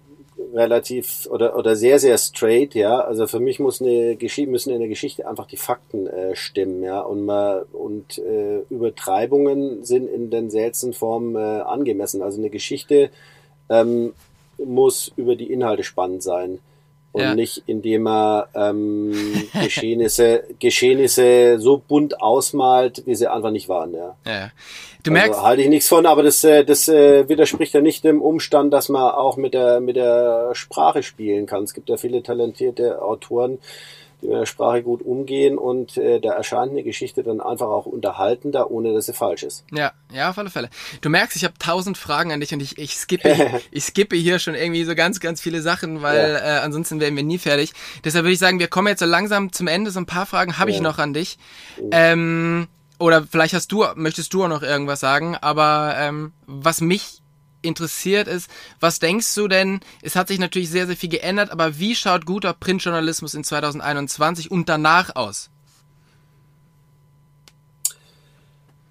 relativ oder, oder sehr, sehr straight, ja. Also für mich muss eine Geschichte, müssen in der Geschichte einfach die Fakten äh, stimmen, ja. Und, man, und äh, Übertreibungen sind in den seltensten Formen äh, angemessen. Also eine Geschichte ähm, muss über die Inhalte spannend sein und ja. nicht indem er ähm, Geschehnisse, Geschehnisse so bunt ausmalt, wie sie einfach nicht waren. Ja. ja. Du also merkst, halte ich nichts von, aber das, äh, das äh, widerspricht ja nicht dem Umstand, dass man auch mit der mit der Sprache spielen kann. Es gibt ja viele talentierte Autoren, die mit der Sprache gut umgehen und äh, da erscheint eine Geschichte dann einfach auch unterhaltender, ohne dass sie falsch ist. Ja, ja, auf alle Fälle. Du merkst, ich habe tausend Fragen an dich und ich, ich skippe ich skippe hier schon irgendwie so ganz, ganz viele Sachen, weil ja. äh, ansonsten werden wir nie fertig. Deshalb würde ich sagen, wir kommen jetzt so langsam zum Ende. So ein paar Fragen habe ich noch an dich. Mhm. Ähm, oder vielleicht hast du, möchtest du auch noch irgendwas sagen, aber ähm, was mich interessiert ist, was denkst du denn, es hat sich natürlich sehr, sehr viel geändert, aber wie schaut guter Printjournalismus in 2021 und danach aus?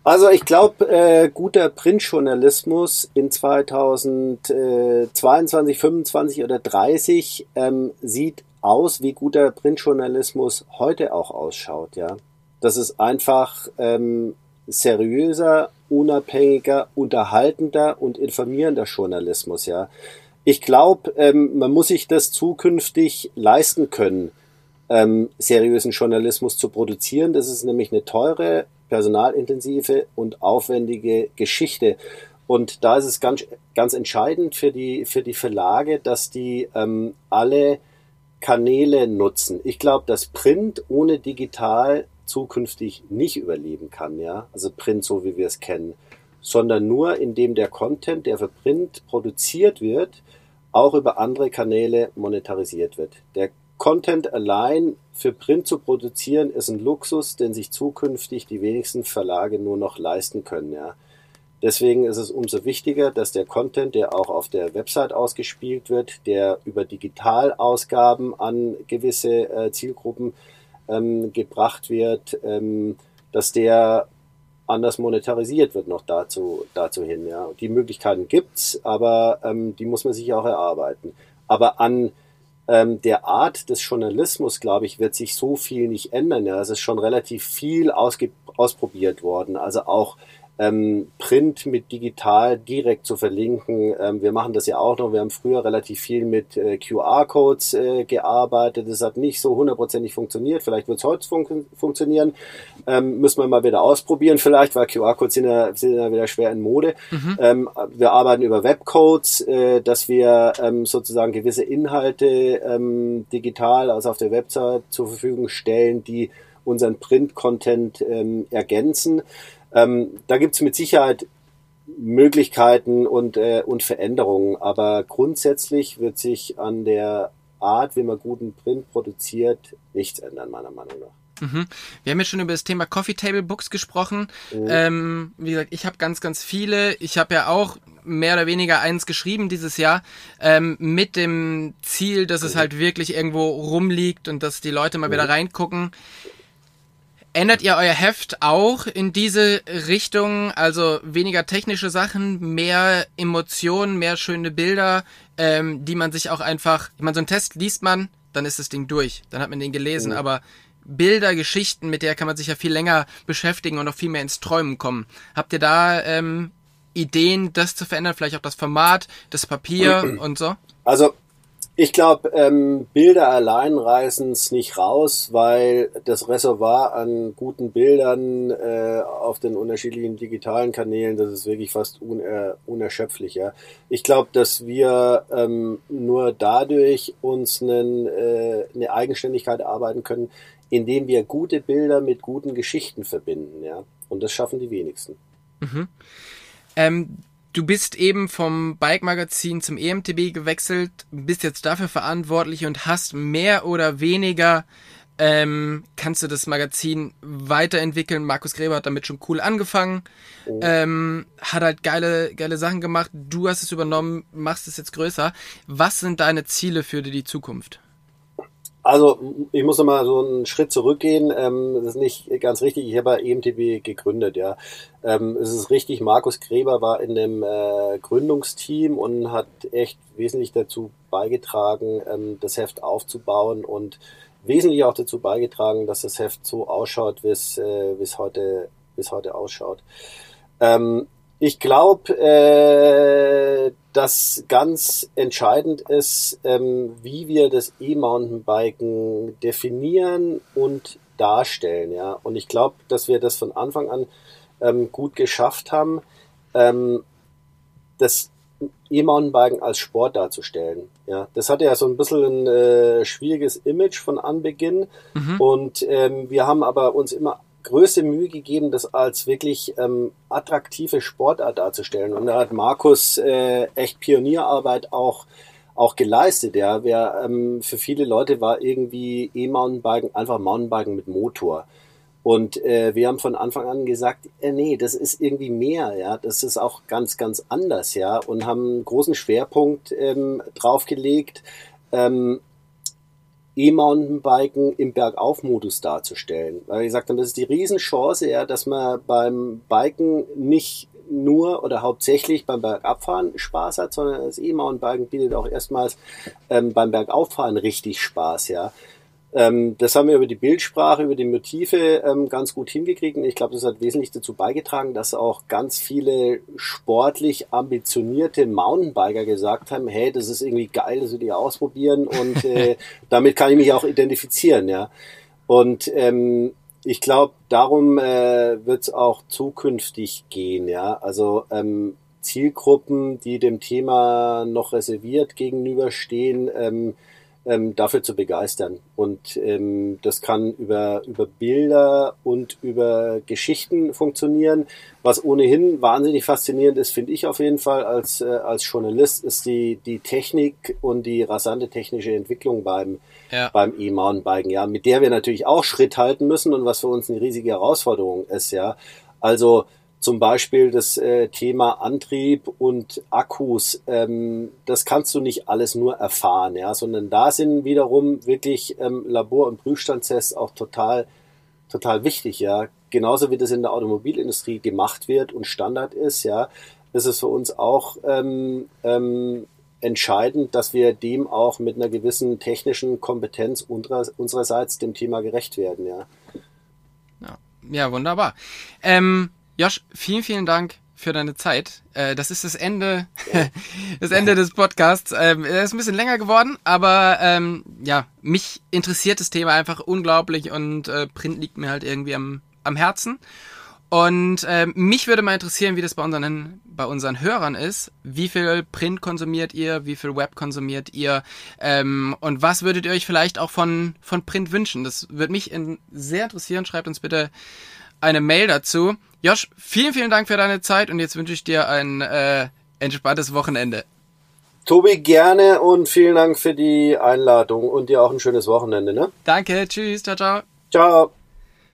Also ich glaube, äh, guter Printjournalismus in 2022, 25 oder 30 ähm, sieht aus, wie guter Printjournalismus heute auch ausschaut, ja. Das ist einfach ähm, seriöser, unabhängiger, unterhaltender und informierender Journalismus, ja. Ich glaube, ähm, man muss sich das zukünftig leisten können, ähm, seriösen Journalismus zu produzieren. Das ist nämlich eine teure, personalintensive und aufwendige Geschichte. Und da ist es ganz, ganz entscheidend für die, für die Verlage, dass die ähm, alle Kanäle nutzen. Ich glaube, dass Print ohne digital zukünftig nicht überleben kann, ja, also Print so wie wir es kennen, sondern nur indem der Content, der für Print produziert wird, auch über andere Kanäle monetarisiert wird. Der Content allein für Print zu produzieren ist ein Luxus, den sich zukünftig die wenigsten Verlage nur noch leisten können, ja. Deswegen ist es umso wichtiger, dass der Content, der auch auf der Website ausgespielt wird, der über Digitalausgaben an gewisse äh, Zielgruppen ähm, gebracht wird, ähm, dass der anders monetarisiert wird noch dazu, dazu hin. Ja. Die Möglichkeiten gibt's, aber ähm, die muss man sich auch erarbeiten. Aber an ähm, der Art des Journalismus, glaube ich, wird sich so viel nicht ändern. Ja. Es ist schon relativ viel ausprobiert worden. Also auch ähm, Print mit digital direkt zu verlinken. Ähm, wir machen das ja auch noch. Wir haben früher relativ viel mit äh, QR-Codes äh, gearbeitet. Das hat nicht so hundertprozentig funktioniert. Vielleicht wird es heute fun funktionieren. Ähm, müssen wir mal wieder ausprobieren vielleicht, weil QR-Codes sind ja, sind ja wieder schwer in Mode. Mhm. Ähm, wir arbeiten über Webcodes, äh, dass wir ähm, sozusagen gewisse Inhalte ähm, digital, also auf der Website zur Verfügung stellen, die unseren Print-Content ergänzen. Ähm, da gibt es mit Sicherheit Möglichkeiten und, äh, und Veränderungen, aber grundsätzlich wird sich an der Art, wie man guten Print produziert, nichts ändern, meiner Meinung nach. Mhm. Wir haben ja schon über das Thema Coffee Table Books gesprochen. Mhm. Ähm, wie gesagt, ich habe ganz, ganz viele. Ich habe ja auch mehr oder weniger eins geschrieben dieses Jahr ähm, mit dem Ziel, dass mhm. es halt wirklich irgendwo rumliegt und dass die Leute mal wieder mhm. reingucken. Ändert ihr euer Heft auch in diese Richtung? Also weniger technische Sachen, mehr Emotionen, mehr schöne Bilder, ähm, die man sich auch einfach, ich meine, so einen Test liest man, dann ist das Ding durch, dann hat man den gelesen, oh. aber Bilder, Geschichten, mit der kann man sich ja viel länger beschäftigen und auch viel mehr ins Träumen kommen. Habt ihr da ähm, Ideen, das zu verändern? Vielleicht auch das Format, das Papier und so? Also ich glaube, ähm, Bilder allein reißen es nicht raus, weil das Reservoir an guten Bildern äh, auf den unterschiedlichen digitalen Kanälen, das ist wirklich fast uner unerschöpflich. Ja. Ich glaube, dass wir ähm, nur dadurch uns einen, äh, eine Eigenständigkeit erarbeiten können, indem wir gute Bilder mit guten Geschichten verbinden. Ja. Und das schaffen die wenigsten. Mhm. Ähm, Du bist eben vom Bike-Magazin zum EMTB gewechselt, bist jetzt dafür verantwortlich und hast mehr oder weniger ähm, kannst du das Magazin weiterentwickeln. Markus Gräber hat damit schon cool angefangen, oh. ähm, hat halt geile, geile Sachen gemacht. Du hast es übernommen, machst es jetzt größer. Was sind deine Ziele für die Zukunft? Also ich muss nochmal so einen Schritt zurückgehen. Ähm, das ist nicht ganz richtig. Ich habe EMTB gegründet, ja. Ähm, es ist richtig, Markus Gräber war in dem äh, Gründungsteam und hat echt wesentlich dazu beigetragen, ähm, das Heft aufzubauen und wesentlich auch dazu beigetragen, dass das Heft so ausschaut, wie es, äh, es heute, wie es heute ausschaut. Ähm, ich glaube, äh, dass ganz entscheidend ist, ähm, wie wir das E-Mountainbiken definieren und darstellen. Ja, und ich glaube, dass wir das von Anfang an ähm, gut geschafft haben, ähm, das E-Mountainbiken als Sport darzustellen. Ja, das hatte ja so ein bisschen ein äh, schwieriges Image von Anbeginn mhm. und ähm, wir haben aber uns immer größte Mühe gegeben, das als wirklich ähm, attraktive Sportart darzustellen. Und da hat Markus äh, echt Pionierarbeit auch auch geleistet. Ja, Wer, ähm, für viele Leute war irgendwie E-Mountainbiken einfach Mountainbiken mit Motor. Und äh, wir haben von Anfang an gesagt, äh, nee, das ist irgendwie mehr, ja, das ist auch ganz, ganz anders, ja, und haben einen großen Schwerpunkt ähm, draufgelegt, ähm, E-Mountainbiken im Bergaufmodus darzustellen. Weil wir gesagt das ist die Riesenchance, ja, dass man beim Biken nicht nur oder hauptsächlich beim Bergabfahren Spaß hat, sondern das E-Mountainbiken bietet auch erstmals ähm, beim Bergauffahren richtig Spaß, ja. Ähm, das haben wir über die Bildsprache, über die Motive ähm, ganz gut hingekriegt und ich glaube, das hat wesentlich dazu beigetragen, dass auch ganz viele sportlich ambitionierte Mountainbiker gesagt haben, hey, das ist irgendwie geil, das will ich ausprobieren und äh, damit kann ich mich auch identifizieren, ja. Und ähm, ich glaube, darum äh, wird es auch zukünftig gehen, ja. Also ähm, Zielgruppen, die dem Thema noch reserviert gegenüberstehen, ähm, ähm, dafür zu begeistern. Und ähm, das kann über, über Bilder und über Geschichten funktionieren. Was ohnehin wahnsinnig faszinierend ist, finde ich auf jeden Fall als, äh, als Journalist, ist die, die Technik und die rasante technische Entwicklung beim, ja. beim E-Mountainbiken, ja, mit der wir natürlich auch Schritt halten müssen und was für uns eine riesige Herausforderung ist, ja. Also zum Beispiel das äh, Thema Antrieb und Akkus, ähm, das kannst du nicht alles nur erfahren, ja, sondern da sind wiederum wirklich ähm, Labor- und Prüfstandstests auch total, total wichtig, ja. Genauso wie das in der Automobilindustrie gemacht wird und Standard ist, ja, ist es für uns auch ähm, ähm, entscheidend, dass wir dem auch mit einer gewissen technischen Kompetenz unserer, unsererseits dem Thema gerecht werden, ja. Ja, ja wunderbar. Ähm Josh, vielen, vielen Dank für deine Zeit. Äh, das ist das Ende, das Ende des Podcasts. Ähm, er ist ein bisschen länger geworden, aber ähm, ja, mich interessiert das Thema einfach unglaublich und äh, Print liegt mir halt irgendwie am, am Herzen. Und äh, mich würde mal interessieren, wie das bei unseren, bei unseren Hörern ist. Wie viel Print konsumiert ihr? Wie viel Web konsumiert ihr? Ähm, und was würdet ihr euch vielleicht auch von, von Print wünschen? Das würde mich in, sehr interessieren. Schreibt uns bitte eine Mail dazu. Josh, vielen, vielen Dank für deine Zeit und jetzt wünsche ich dir ein äh, entspanntes Wochenende. Tobi, gerne und vielen Dank für die Einladung und dir auch ein schönes Wochenende. Ne? Danke, tschüss, ciao, ciao. Ciao.